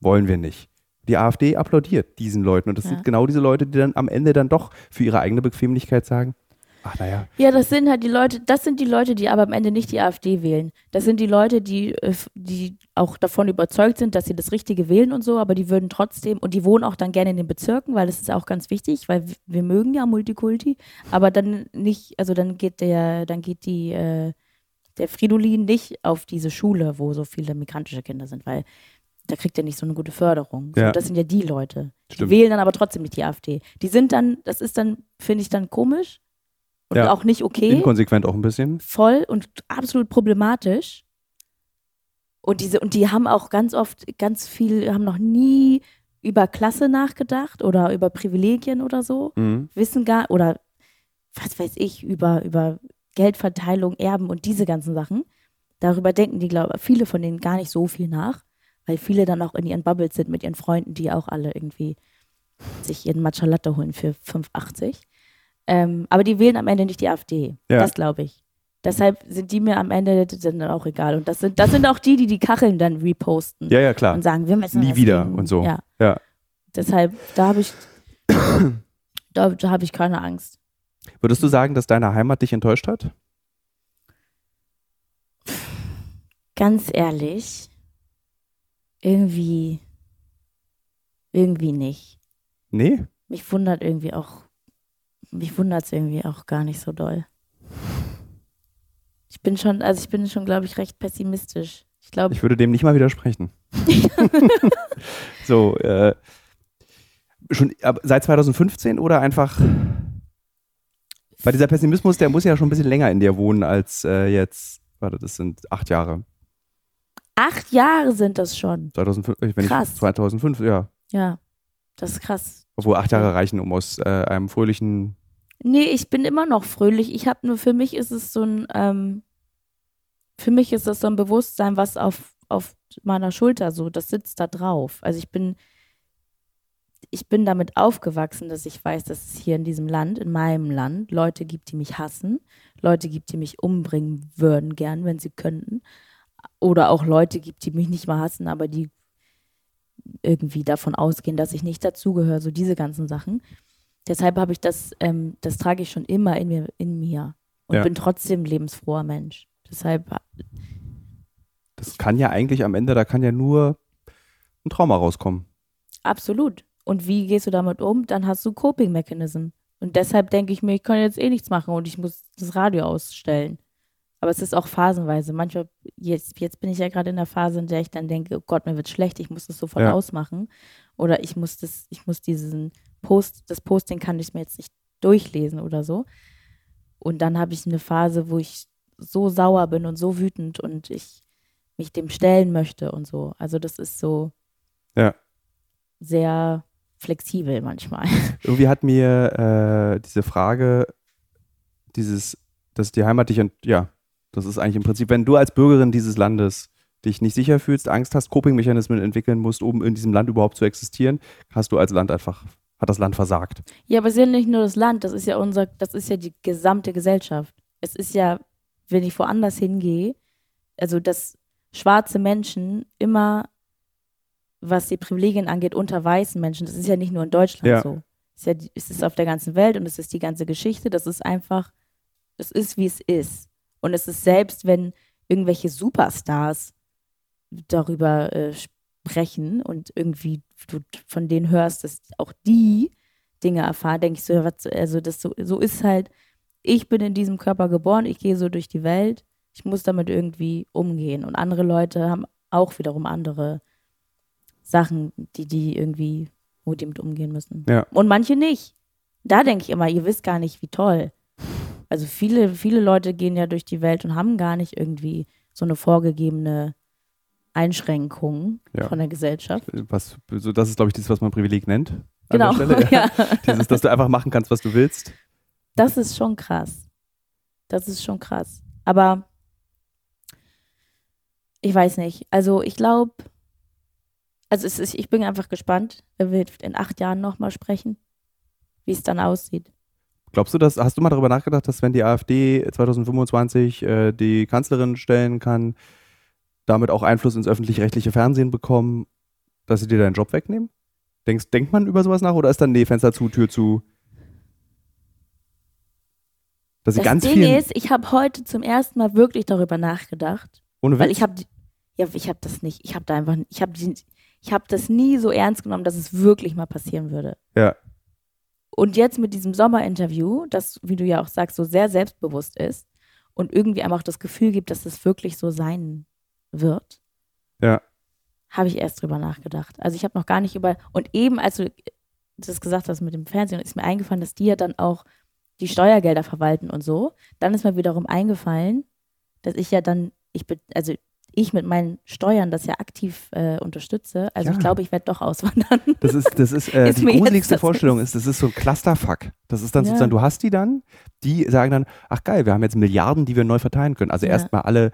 Speaker 2: Wollen wir nicht. Die AfD applaudiert diesen Leuten. Und das
Speaker 1: Ja.
Speaker 2: sind genau diese Leute, die dann am Ende dann doch für ihre eigene Bequemlichkeit sagen, ach naja,
Speaker 1: Ja, das sind halt die Leute, das sind die Leute, die aber am Ende nicht die AfD wählen. Das sind die Leute, die, äh, die auch davon überzeugt sind, dass sie das Richtige wählen und so, aber die würden trotzdem, und die wohnen auch dann gerne in den Bezirken, weil das ist auch ganz wichtig, weil wir mögen ja Multikulti, aber dann nicht, also dann geht der, dann geht die, äh, der Fridolin nicht auf diese Schule, wo so viele migrantische Kinder sind, weil da kriegt er nicht so eine gute Förderung. So,
Speaker 2: Ja.
Speaker 1: Das sind ja die Leute. Die
Speaker 2: Stimmt.
Speaker 1: wählen dann aber trotzdem nicht die AfD. Die sind dann, das ist dann, finde ich dann komisch und
Speaker 2: Ja.
Speaker 1: auch nicht okay
Speaker 2: inkonsequent auch ein bisschen.
Speaker 1: voll und absolut problematisch. Und diese, und die haben auch ganz oft ganz viel, haben noch nie über Klasse nachgedacht oder über Privilegien oder so.
Speaker 2: Mhm.
Speaker 1: Wissen gar, oder was weiß ich, über, über Geldverteilung, Erben und diese ganzen Sachen. Darüber denken die, glaube viele von denen gar nicht so viel nach, weil viele dann auch in ihren Bubbles sind mit ihren Freunden, die auch alle irgendwie sich ihren Matcha Latte holen für 5,80. Ähm, aber die wählen am Ende nicht die AfD.
Speaker 2: Ja.
Speaker 1: Das glaube ich. Deshalb sind die mir am Ende dann auch egal. Und das sind, das sind auch die, die die Kacheln dann reposten
Speaker 2: Ja, ja, klar.
Speaker 1: und sagen, wir müssen
Speaker 2: Nie wieder
Speaker 1: gegen-
Speaker 2: und so.
Speaker 1: Ja.
Speaker 2: Ja.
Speaker 1: Deshalb, da habe ich, da, da habe ich keine Angst.
Speaker 2: Würdest du sagen, dass deine Heimat dich enttäuscht hat?
Speaker 1: Ganz ehrlich, irgendwie, irgendwie nicht.
Speaker 2: Nee?
Speaker 1: Mich wundert irgendwie auch, mich wundert es irgendwie auch gar nicht so doll. Ich bin schon, also ich bin schon, glaube ich, recht pessimistisch. Ich glaube,
Speaker 2: Ich würde dem nicht mal widersprechen. so, äh, schon seit 2015 oder einfach. Weil dieser Pessimismus, der muss ja schon ein bisschen länger in dir wohnen als äh, jetzt. Warte, das sind acht Jahre.
Speaker 1: acht Jahre sind das schon.
Speaker 2: 2005, wenn
Speaker 1: Krass.
Speaker 2: ich 2005, ja.
Speaker 1: Ja, das ist krass.
Speaker 2: Obwohl acht Jahre reichen, um aus äh, einem fröhlichen.
Speaker 1: Nee, ich bin immer noch fröhlich. Ich habe nur, für mich ist es so ein, ähm, für mich ist das so ein Bewusstsein, was auf, auf meiner Schulter so, das sitzt da drauf. Also ich bin, ich bin damit aufgewachsen, dass ich weiß, dass es hier in diesem Land, in meinem Land, Leute gibt, die mich hassen, Leute gibt, die mich umbringen würden gern, wenn sie könnten. Oder auch Leute gibt, die mich nicht mal hassen, aber die irgendwie davon ausgehen, dass ich nicht dazugehöre, so diese ganzen Sachen. Deshalb habe ich das, ähm, das trage ich schon immer in mir, in mir und
Speaker 2: Ja.
Speaker 1: bin trotzdem lebensfroher Mensch. Deshalb,
Speaker 2: Das kann ja eigentlich am Ende, da kann ja nur ein Trauma rauskommen.
Speaker 1: absolut. Und wie gehst du damit um? Dann hast du Coping Mechanism. Und deshalb denke ich mir, ich kann jetzt eh nichts machen und ich muss das Radio ausstellen. Aber es ist auch phasenweise. Manchmal, jetzt, jetzt bin ich ja gerade in der Phase, in der ich dann denke, oh Gott, mir wird schlecht, ich muss das sofort
Speaker 2: Ja.
Speaker 1: ausmachen. Oder ich muss das, ich muss diesen Post, das Posting kann ich mir jetzt nicht durchlesen oder so. Und dann habe ich eine Phase, wo ich so sauer bin und so wütend und ich mich dem stellen möchte und so. Also das ist so
Speaker 2: Ja.
Speaker 1: sehr flexibel manchmal.
Speaker 2: Irgendwie hat mir äh, diese Frage, dieses, dass die Heimat dich, ent- ja, das ist eigentlich im Prinzip, wenn du als Bürgerin dieses Landes dich nicht sicher fühlst, Angst hast, Coping-Mechanismen entwickeln musst, um in diesem Land überhaupt zu existieren, hast du als Land einfach, hat das Land versagt.
Speaker 1: Ja, aber es ist ja nicht nur das Land, das ist ja unser, das ist ja die gesamte Gesellschaft. Es ist ja, wenn ich woanders hingehe, also dass schwarze Menschen immer, was die Privilegien angeht, unter weißen Menschen, das ist ja nicht nur in Deutschland
Speaker 2: Ja.
Speaker 1: so. Es ist, ja, es ist auf der ganzen Welt und es ist die ganze Geschichte, das ist einfach, das ist, wie es ist. Und es ist selbst, wenn irgendwelche Superstars darüber äh, sprechen und irgendwie du von denen hörst, dass auch die Dinge erfahren, denke ich so, also das so, so ist halt, ich bin in diesem Körper geboren, ich gehe so durch die Welt, ich muss damit irgendwie umgehen. Und andere Leute haben auch wiederum andere Sachen, die die irgendwie, wo die mit umgehen müssen.
Speaker 2: Ja.
Speaker 1: Und manche nicht. Da denke ich immer, ihr wisst gar nicht, wie toll. Also viele, viele Leute gehen ja durch die Welt und haben gar nicht irgendwie so eine vorgegebene Einschränkung
Speaker 2: Ja.
Speaker 1: von der Gesellschaft.
Speaker 2: Was, so, das ist, glaube ich, das, was man Privileg nennt.
Speaker 1: Genau.
Speaker 2: Stelle.
Speaker 1: ja.
Speaker 2: Dieses, dass du einfach machen kannst, was du willst.
Speaker 1: Das ist schon krass. Das ist schon krass. Aber ich weiß nicht. Also ich glaube, also es ist, ich bin einfach gespannt, wenn wir in acht Jahren nochmal sprechen, wie es dann aussieht.
Speaker 2: Glaubst du, dass, hast du mal darüber nachgedacht, dass wenn die AfD 2025 äh, die Kanzlerin stellen kann, damit auch Einfluss ins öffentlich-rechtliche Fernsehen bekommen, dass sie dir deinen Job wegnehmen? Denkst, denkt man über sowas nach oder ist dann, nee, Fenster zu, Tür zu? Dass sie
Speaker 1: Das
Speaker 2: ganz
Speaker 1: Ding ist, ich habe heute zum ersten Mal wirklich darüber nachgedacht,
Speaker 2: ohne
Speaker 1: weil
Speaker 2: Witz?
Speaker 1: ich habe, ja, ich habe das nicht, ich habe da einfach, ich habe, ich habe das nie so ernst genommen, dass es wirklich mal passieren würde.
Speaker 2: Ja.
Speaker 1: Und jetzt mit diesem Sommerinterview, das, wie du ja auch sagst, so sehr selbstbewusst ist und irgendwie einfach das Gefühl gibt, dass es wirklich so sein wird,
Speaker 2: Ja.
Speaker 1: habe ich erst drüber nachgedacht. Also ich habe noch gar nicht über, und eben als du das gesagt hast mit dem Fernsehen, ist mir eingefallen, dass die ja dann auch die Steuergelder verwalten und so. Dann ist mir wiederum eingefallen, dass ich ja dann, ich bin, also ich mit meinen Steuern das ja aktiv äh, unterstütze. Also
Speaker 2: Ja.
Speaker 1: ich glaube, ich werde doch auswandern.
Speaker 2: Das ist, das ist, äh,
Speaker 1: Ist
Speaker 2: die gruseligste Vorstellung ist, das ist so ein Clusterfuck. Das ist dann
Speaker 1: Ja.
Speaker 2: sozusagen, du hast die dann, die sagen dann, ach geil, wir haben jetzt Milliarden, die wir neu verteilen können. Also
Speaker 1: Ja.
Speaker 2: erstmal alle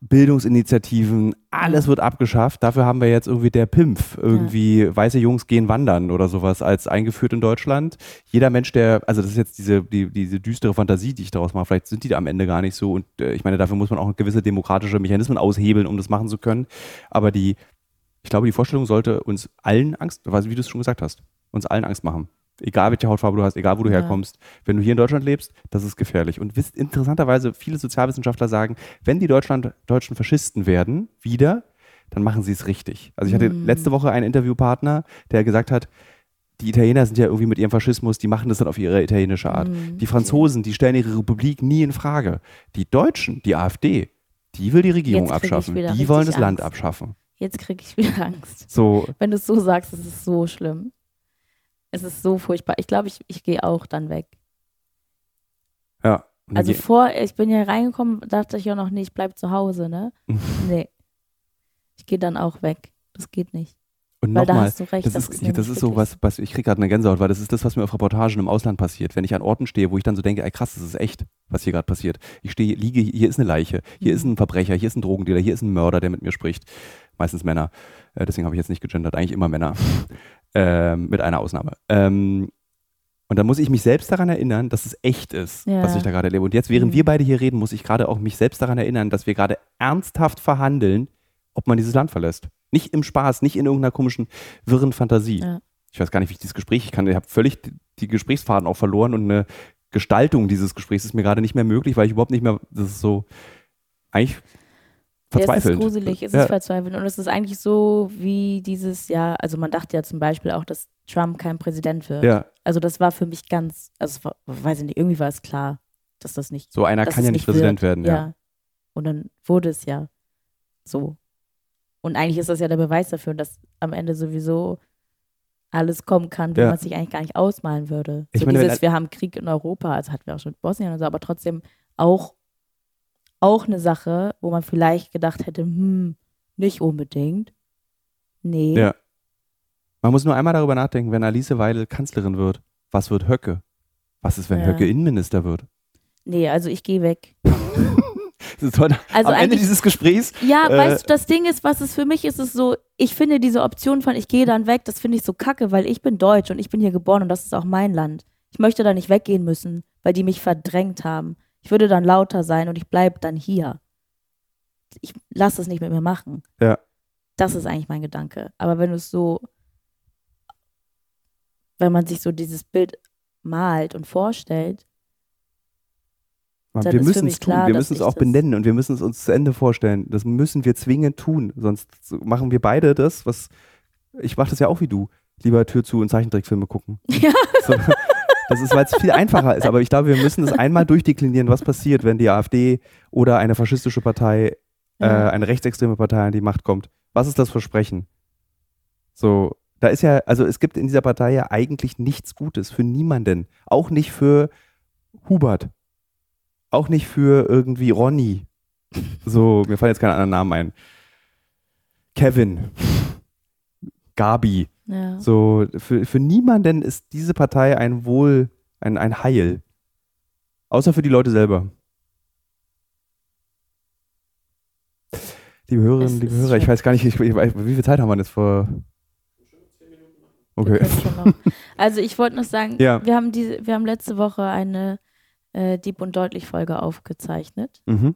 Speaker 2: Bildungsinitiativen, alles
Speaker 1: Ja.
Speaker 2: wird abgeschafft. Dafür haben wir jetzt irgendwie der Pimpf, irgendwie weiße Jungs gehen wandern oder sowas als eingeführt in Deutschland. Jeder Mensch, der, also das ist jetzt diese, die, diese düstere Fantasie, die ich daraus mache, vielleicht sind die da am Ende gar nicht so und äh, ich meine, dafür muss man auch gewisse demokratische Mechanismen aushebeln, um das machen zu können. Aber die, ich glaube, die Vorstellung sollte uns allen Angst, wie du es schon gesagt hast, uns allen Angst machen. Egal welche Hautfarbe du hast, egal wo du
Speaker 1: Ja.
Speaker 2: herkommst. Wenn du hier in Deutschland lebst, das ist gefährlich. Und wisst, interessanterweise, viele Sozialwissenschaftler sagen, wenn die Deutschland, deutschen Faschisten werden, wieder, dann machen sie es richtig. Also ich hatte
Speaker 1: Mhm.
Speaker 2: letzte Woche einen Interviewpartner, der gesagt hat, die Italiener sind ja irgendwie mit ihrem Faschismus, die machen das dann auf ihre italienische Art.
Speaker 1: Mhm.
Speaker 2: Die Franzosen, die stellen ihre Republik nie in Frage. Die Deutschen, die AfD, die will die Regierung abschaffen. Die wollen das Land
Speaker 1: Angst.
Speaker 2: abschaffen.
Speaker 1: Jetzt kriege ich wieder Angst.
Speaker 2: So,
Speaker 1: Wenn du es so sagst, ist es so schlimm. Es ist so furchtbar. Ich glaube, ich, ich gehe auch dann weg.
Speaker 2: ja.
Speaker 1: Also vor, ich bin hier reingekommen, dachte ich ja noch nicht, ich bleib zu Hause, ne? Nee. Ich gehe dann auch weg. Das geht nicht.
Speaker 2: und
Speaker 1: Weil da
Speaker 2: nochmal,
Speaker 1: hast du recht.
Speaker 2: Das,
Speaker 1: das
Speaker 2: ist,
Speaker 1: nämlich
Speaker 2: das ist so was, was ich kriege gerade eine Gänsehaut, weil das ist das, was mir auf Reportagen im Ausland passiert. Wenn ich an Orten stehe, wo ich dann so denke, ey krass, das ist echt, was hier gerade passiert. Ich stehe, liege, hier ist eine Leiche, hier
Speaker 1: Mhm.
Speaker 2: ist ein Verbrecher, hier ist ein Drogendealer, hier ist ein Mörder, der mit mir spricht. Meistens Männer. Äh, deswegen habe ich jetzt nicht gegendert, eigentlich immer Männer. Ähm, mit einer Ausnahme. Ähm, und dann muss ich mich selbst daran erinnern, dass es echt ist,
Speaker 1: Ja.
Speaker 2: was ich da gerade erlebe. Und jetzt, während
Speaker 1: Mhm.
Speaker 2: wir beide hier reden, muss ich gerade auch mich selbst daran erinnern, dass wir gerade ernsthaft verhandeln, ob man dieses Land verlässt. Nicht im Spaß, nicht in irgendeiner komischen, wirren Fantasie.
Speaker 1: Ja.
Speaker 2: Ich weiß gar nicht, wie ich dieses Gespräch, ich kann, ich habe völlig die- die Gesprächsfaden auch verloren und eine Gestaltung dieses Gesprächs ist mir gerade nicht mehr möglich, weil ich überhaupt nicht mehr, das ist so, eigentlich verzweifelt.
Speaker 1: Ja, es ist gruselig, es
Speaker 2: Ja.
Speaker 1: ist verzweifelt. Und es ist eigentlich so wie dieses Jahr, also man dachte ja zum Beispiel auch, dass Trump kein Präsident wird.
Speaker 2: Ja,
Speaker 1: Also das war für mich ganz, also war, weiß ich nicht, irgendwie war es klar, dass das nicht,
Speaker 2: so einer kann ja nicht Präsident werden,
Speaker 1: ja.
Speaker 2: ja.
Speaker 1: Und dann wurde es ja so. Und eigentlich ist das ja der Beweis dafür, dass am Ende sowieso alles kommen kann, wie
Speaker 2: Ja.
Speaker 1: man es sich eigentlich gar nicht ausmalen würde.
Speaker 2: Ich
Speaker 1: so
Speaker 2: meine,
Speaker 1: dieses, wir haben Krieg in Europa, also hatten wir auch schon mit Bosnien und so, aber trotzdem auch, auch eine Sache, wo man vielleicht gedacht hätte, hm, nicht unbedingt. Nee.
Speaker 2: Ja. Man muss nur einmal darüber nachdenken, wenn Alice Weidel Kanzlerin wird, was wird Höcke? Was ist, wenn
Speaker 1: Ja.
Speaker 2: Höcke Innenminister wird?
Speaker 1: Nee, also ich gehe weg.
Speaker 2: Das ist.
Speaker 1: Also
Speaker 2: Am Ende dieses Gesprächs,
Speaker 1: Ja,
Speaker 2: Äh,
Speaker 1: weißt du, das Ding ist, was es für mich ist, ist so, ich finde diese Option von ich gehe dann weg, das finde ich so kacke, weil ich bin deutsch und ich bin hier geboren und das ist auch mein Land. Ich möchte da nicht weggehen müssen, weil die mich verdrängt haben. Ich würde dann lauter sein und ich bleibe dann hier. Ich lasse es nicht mit mir machen.
Speaker 2: Ja.
Speaker 1: Das ist eigentlich mein Gedanke. Aber wenn du es so, wenn man sich so dieses Bild malt und vorstellt,
Speaker 2: Mann,
Speaker 1: Dann
Speaker 2: wir müssen
Speaker 1: mich
Speaker 2: es tun,
Speaker 1: klar,
Speaker 2: wir müssen es auch benennen und wir müssen es uns zu Ende vorstellen. Das müssen wir zwingend tun, sonst machen wir beide das, was ich mache das ja auch wie du, lieber Tür zu und Zeichentrickfilme gucken.
Speaker 1: Ja.
Speaker 2: So, das ist, weil es viel einfacher ist, aber ich glaube, wir müssen es einmal durchdeklinieren, was passiert, wenn die AfD oder eine faschistische Partei äh, eine rechtsextreme Partei an die Macht kommt. Was ist das Versprechen? So, da ist ja, also es gibt in dieser Partei ja eigentlich nichts Gutes für niemanden. Auch nicht für Hubert. Auch nicht für irgendwie Ronny. So, mir fallen jetzt keine anderen Namen ein. Kevin. Gabi.
Speaker 1: Ja.
Speaker 2: So, für, für niemanden ist diese Partei ein Wohl, ein, ein Heil. Außer für die Leute selber. Liebe Hörerinnen, liebe Hörer, ich weiß gar nicht, ich, ich, wie viel Zeit haben wir jetzt vor? Okay.
Speaker 1: Also ich wollte noch sagen,
Speaker 2: Ja.
Speaker 1: wir, haben diese, wir haben letzte Woche eine äh, Dieb und Deutlich Folge aufgezeichnet.
Speaker 2: Mhm.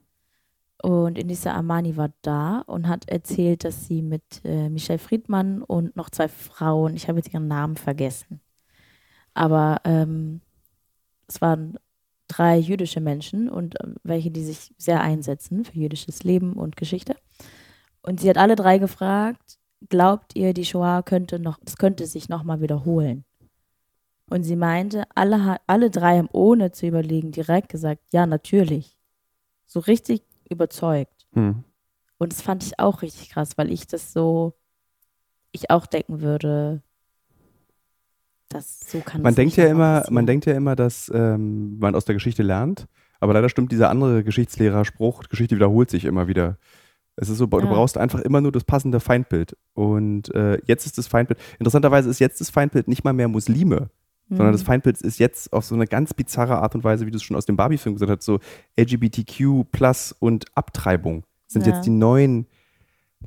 Speaker 1: Und Inisa Amani war da und hat erzählt, dass sie mit äh, Michelle Friedmann und noch zwei Frauen, ich habe jetzt ihren Namen vergessen, aber ähm, es waren drei jüdische Menschen und äh, welche, die sich sehr einsetzen für jüdisches Leben und Geschichte. Und sie hat alle drei gefragt, glaubt ihr, die Shoah könnte noch, es könnte sich nochmal wiederholen? Und sie meinte, alle, alle drei haben ohne zu überlegen direkt gesagt, ja, natürlich. So richtig überzeugt.
Speaker 2: Hm.
Speaker 1: Und das fand ich auch richtig krass, weil ich das so, ich auch denken würde, dass so kann
Speaker 2: Man denkt ja immer,
Speaker 1: passieren.
Speaker 2: man denkt ja immer, dass ähm, man aus der Geschichte lernt, aber leider stimmt dieser andere Geschichtslehrerspruch, Geschichte wiederholt sich immer wieder. Es ist so, du
Speaker 1: Ja.
Speaker 2: brauchst einfach immer nur das passende Feindbild. Und äh, jetzt ist das Feindbild, interessanterweise ist jetzt das Feindbild nicht mal mehr Muslime, sondern das
Speaker 1: Mhm.
Speaker 2: Feindbild ist jetzt auf so eine ganz bizarre Art und Weise, wie du es schon aus dem Barbie-Film gesagt hast, so LGBTQ plus und Abtreibung sind
Speaker 1: Ja.
Speaker 2: jetzt die neuen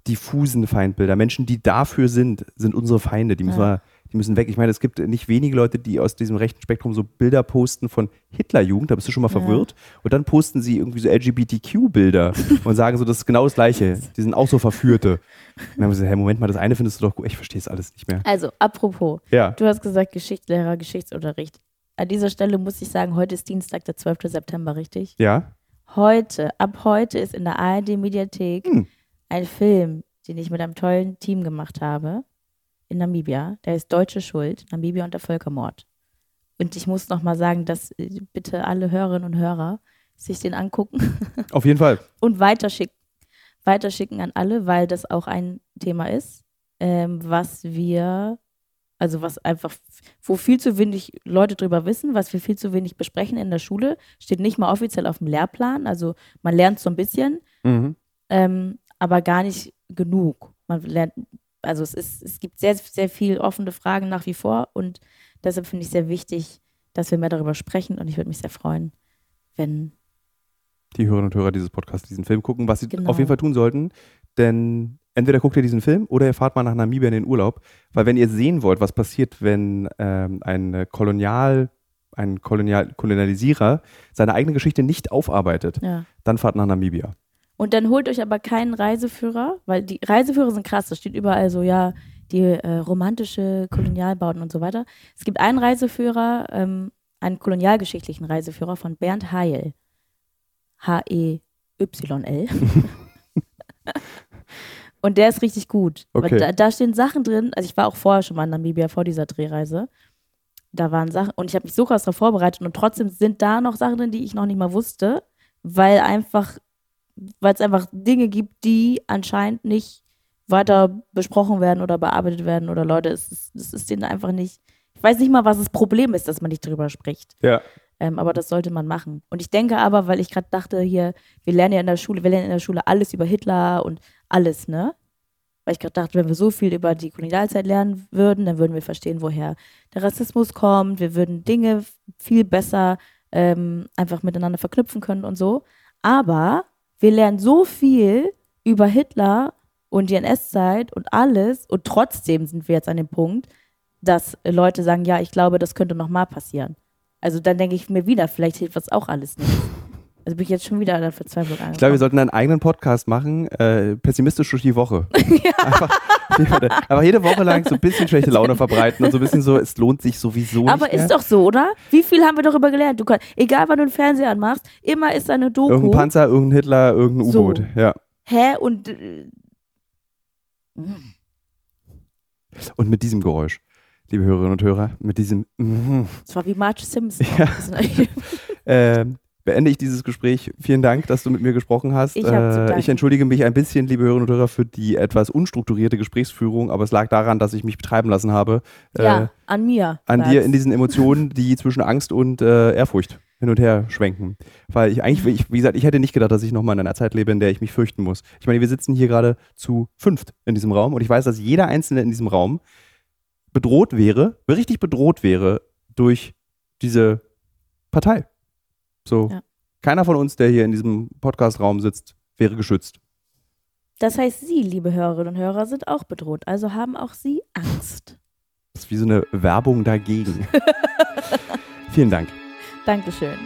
Speaker 2: diffusen Feindbilder. Menschen, die dafür sind, sind unsere Feinde. Die müssen,
Speaker 1: Ja.
Speaker 2: wir, die müssen weg. Ich meine, es gibt nicht wenige Leute, die aus diesem rechten Spektrum so Bilder posten von Hitlerjugend, da bist du schon mal
Speaker 1: Ja.
Speaker 2: verwirrt. Und dann posten sie irgendwie so LGBTQ-Bilder und sagen so, das ist genau das Gleiche. Die sind auch so Verführte. Und dann haben wir gesagt, hey, Moment mal, das eine findest du doch gut. Ich verstehe es alles nicht mehr.
Speaker 1: Also, apropos,
Speaker 2: Ja.
Speaker 1: du hast gesagt Geschichtslehrer, Geschichtsunterricht. An dieser Stelle muss ich sagen, heute ist Dienstag, der 12. September, richtig?
Speaker 2: Ja?
Speaker 1: Heute, ab heute ist in der ARD-Mediathek
Speaker 2: Hm.
Speaker 1: ein Film, den ich mit einem tollen Team gemacht habe in Namibia. Der ist Deutsche Schuld, Namibia und der Völkermord. Und ich muss noch mal sagen, dass äh, bitte alle Hörerinnen und Hörer sich den angucken
Speaker 2: Auf jeden Fall.
Speaker 1: und weiterschicken, weiterschicken an alle, weil das auch ein Thema ist, ähm, was wir, also was einfach, wo viel zu wenig Leute drüber wissen, was wir viel zu wenig besprechen in der Schule, steht nicht mal offiziell auf dem Lehrplan. Also man lernt so ein bisschen,
Speaker 2: Mhm.
Speaker 1: ähm, aber gar nicht genug. Man lernt, also es ist, es gibt sehr, sehr viel offene Fragen nach wie vor und deshalb finde ich sehr wichtig, dass wir mehr darüber sprechen und ich würde mich sehr freuen, wenn
Speaker 2: Die Hörerinnen und Hörer dieses Podcasts diesen Film gucken, was sie
Speaker 1: Genau.
Speaker 2: auf jeden Fall tun sollten. Denn entweder guckt ihr diesen Film oder ihr fahrt mal nach Namibia in den Urlaub. Weil wenn ihr sehen wollt, was passiert, wenn ähm, ein Kolonial, ein Kolonial, Kolonialisierer seine eigene Geschichte nicht aufarbeitet,
Speaker 1: ja.
Speaker 2: dann fahrt nach Namibia.
Speaker 1: Und dann holt euch aber keinen Reiseführer, weil die Reiseführer sind krass. Da steht überall so, ja, die äh, romantische Kolonialbauten und so weiter. Es gibt einen Reiseführer, ähm, einen kolonialgeschichtlichen Reiseführer von Bernd Heil. H-E-Y-L. und der ist richtig gut.
Speaker 2: Okay.
Speaker 1: Da, da stehen Sachen drin. Also ich war auch vorher schon mal in Namibia vor dieser Drehreise. Da waren Sachen, und ich habe mich so krass darauf vorbereitet und trotzdem sind da noch Sachen drin, die ich noch nicht mal wusste, weil einfach weil es einfach Dinge gibt, die anscheinend nicht weiter besprochen werden oder bearbeitet werden oder Leute, es ist, es ist denen einfach nicht, ich weiß nicht mal, was das Problem ist, dass man nicht drüber spricht.
Speaker 2: Ja.
Speaker 1: Ähm, aber das sollte man machen. Und ich denke aber, weil ich gerade dachte, hier, wir lernen ja in der Schule, wir lernen in der Schule alles über Hitler und alles, ne? Weil ich gerade dachte, wenn wir so viel über die Kolonialzeit lernen würden, dann würden wir verstehen, woher der Rassismus kommt. Wir würden Dinge viel besser ähm, einfach miteinander verknüpfen können und so. Aber wir lernen so viel über Hitler und die NS-Zeit und alles und trotzdem sind wir jetzt an dem Punkt, dass Leute sagen, ja, ich glaube, das könnte nochmal passieren. Also dann denke ich mir wieder, vielleicht hilft das auch alles nicht. Also bin ich jetzt schon wieder an der Verzweiflung angekommen.
Speaker 2: Ich glaube, wir sollten einen eigenen Podcast machen, äh, pessimistisch durch die Woche. einfach, aber jede Woche lang so ein bisschen schlechte Laune verbreiten und so ein bisschen so, es lohnt sich sowieso
Speaker 1: Aber
Speaker 2: nicht mehr.
Speaker 1: ist doch so, oder? Wie viel haben wir darüber gelernt? Du kannst, egal wann du einen Fernseher anmachst, immer ist da eine Doku.
Speaker 2: Irgendein Panzer, irgendein Hitler, irgendein
Speaker 1: So.
Speaker 2: U-Boot. Ja.
Speaker 1: Hä? Und äh,
Speaker 2: Und mit diesem Geräusch, liebe Hörerinnen und Hörer, mit diesem
Speaker 1: es war wie Marge Simpson.
Speaker 2: Ja.
Speaker 1: Ja.
Speaker 2: ähm, beende ich dieses Gespräch. Vielen Dank, dass du mit mir gesprochen hast.
Speaker 1: Ich
Speaker 2: Äh, ich entschuldige mich ein bisschen, liebe Hörerinnen und Hörer, für die etwas unstrukturierte Gesprächsführung, aber es lag daran, dass ich mich betreiben lassen habe. äh,
Speaker 1: Ja, an mir.
Speaker 2: an dir in diesen Emotionen, die zwischen Angst und äh, Ehrfurcht hin und her schwenken. Weil ich eigentlich, ich, wie gesagt, ich hätte nicht gedacht, dass ich nochmal in einer Zeit lebe, in der ich mich fürchten muss. Ich meine, wir sitzen hier gerade zu fünft in diesem Raum und ich weiß, dass jeder Einzelne in diesem Raum bedroht wäre, richtig bedroht wäre durch diese Partei. So,
Speaker 1: Ja.
Speaker 2: keiner von uns, der hier in diesem Podcast-Raum sitzt, wäre geschützt.
Speaker 1: Das heißt, Sie, liebe Hörerinnen und Hörer, sind auch bedroht. Also haben auch Sie Angst.
Speaker 2: Das ist wie so eine Werbung dagegen. Vielen Dank.
Speaker 1: Dankeschön.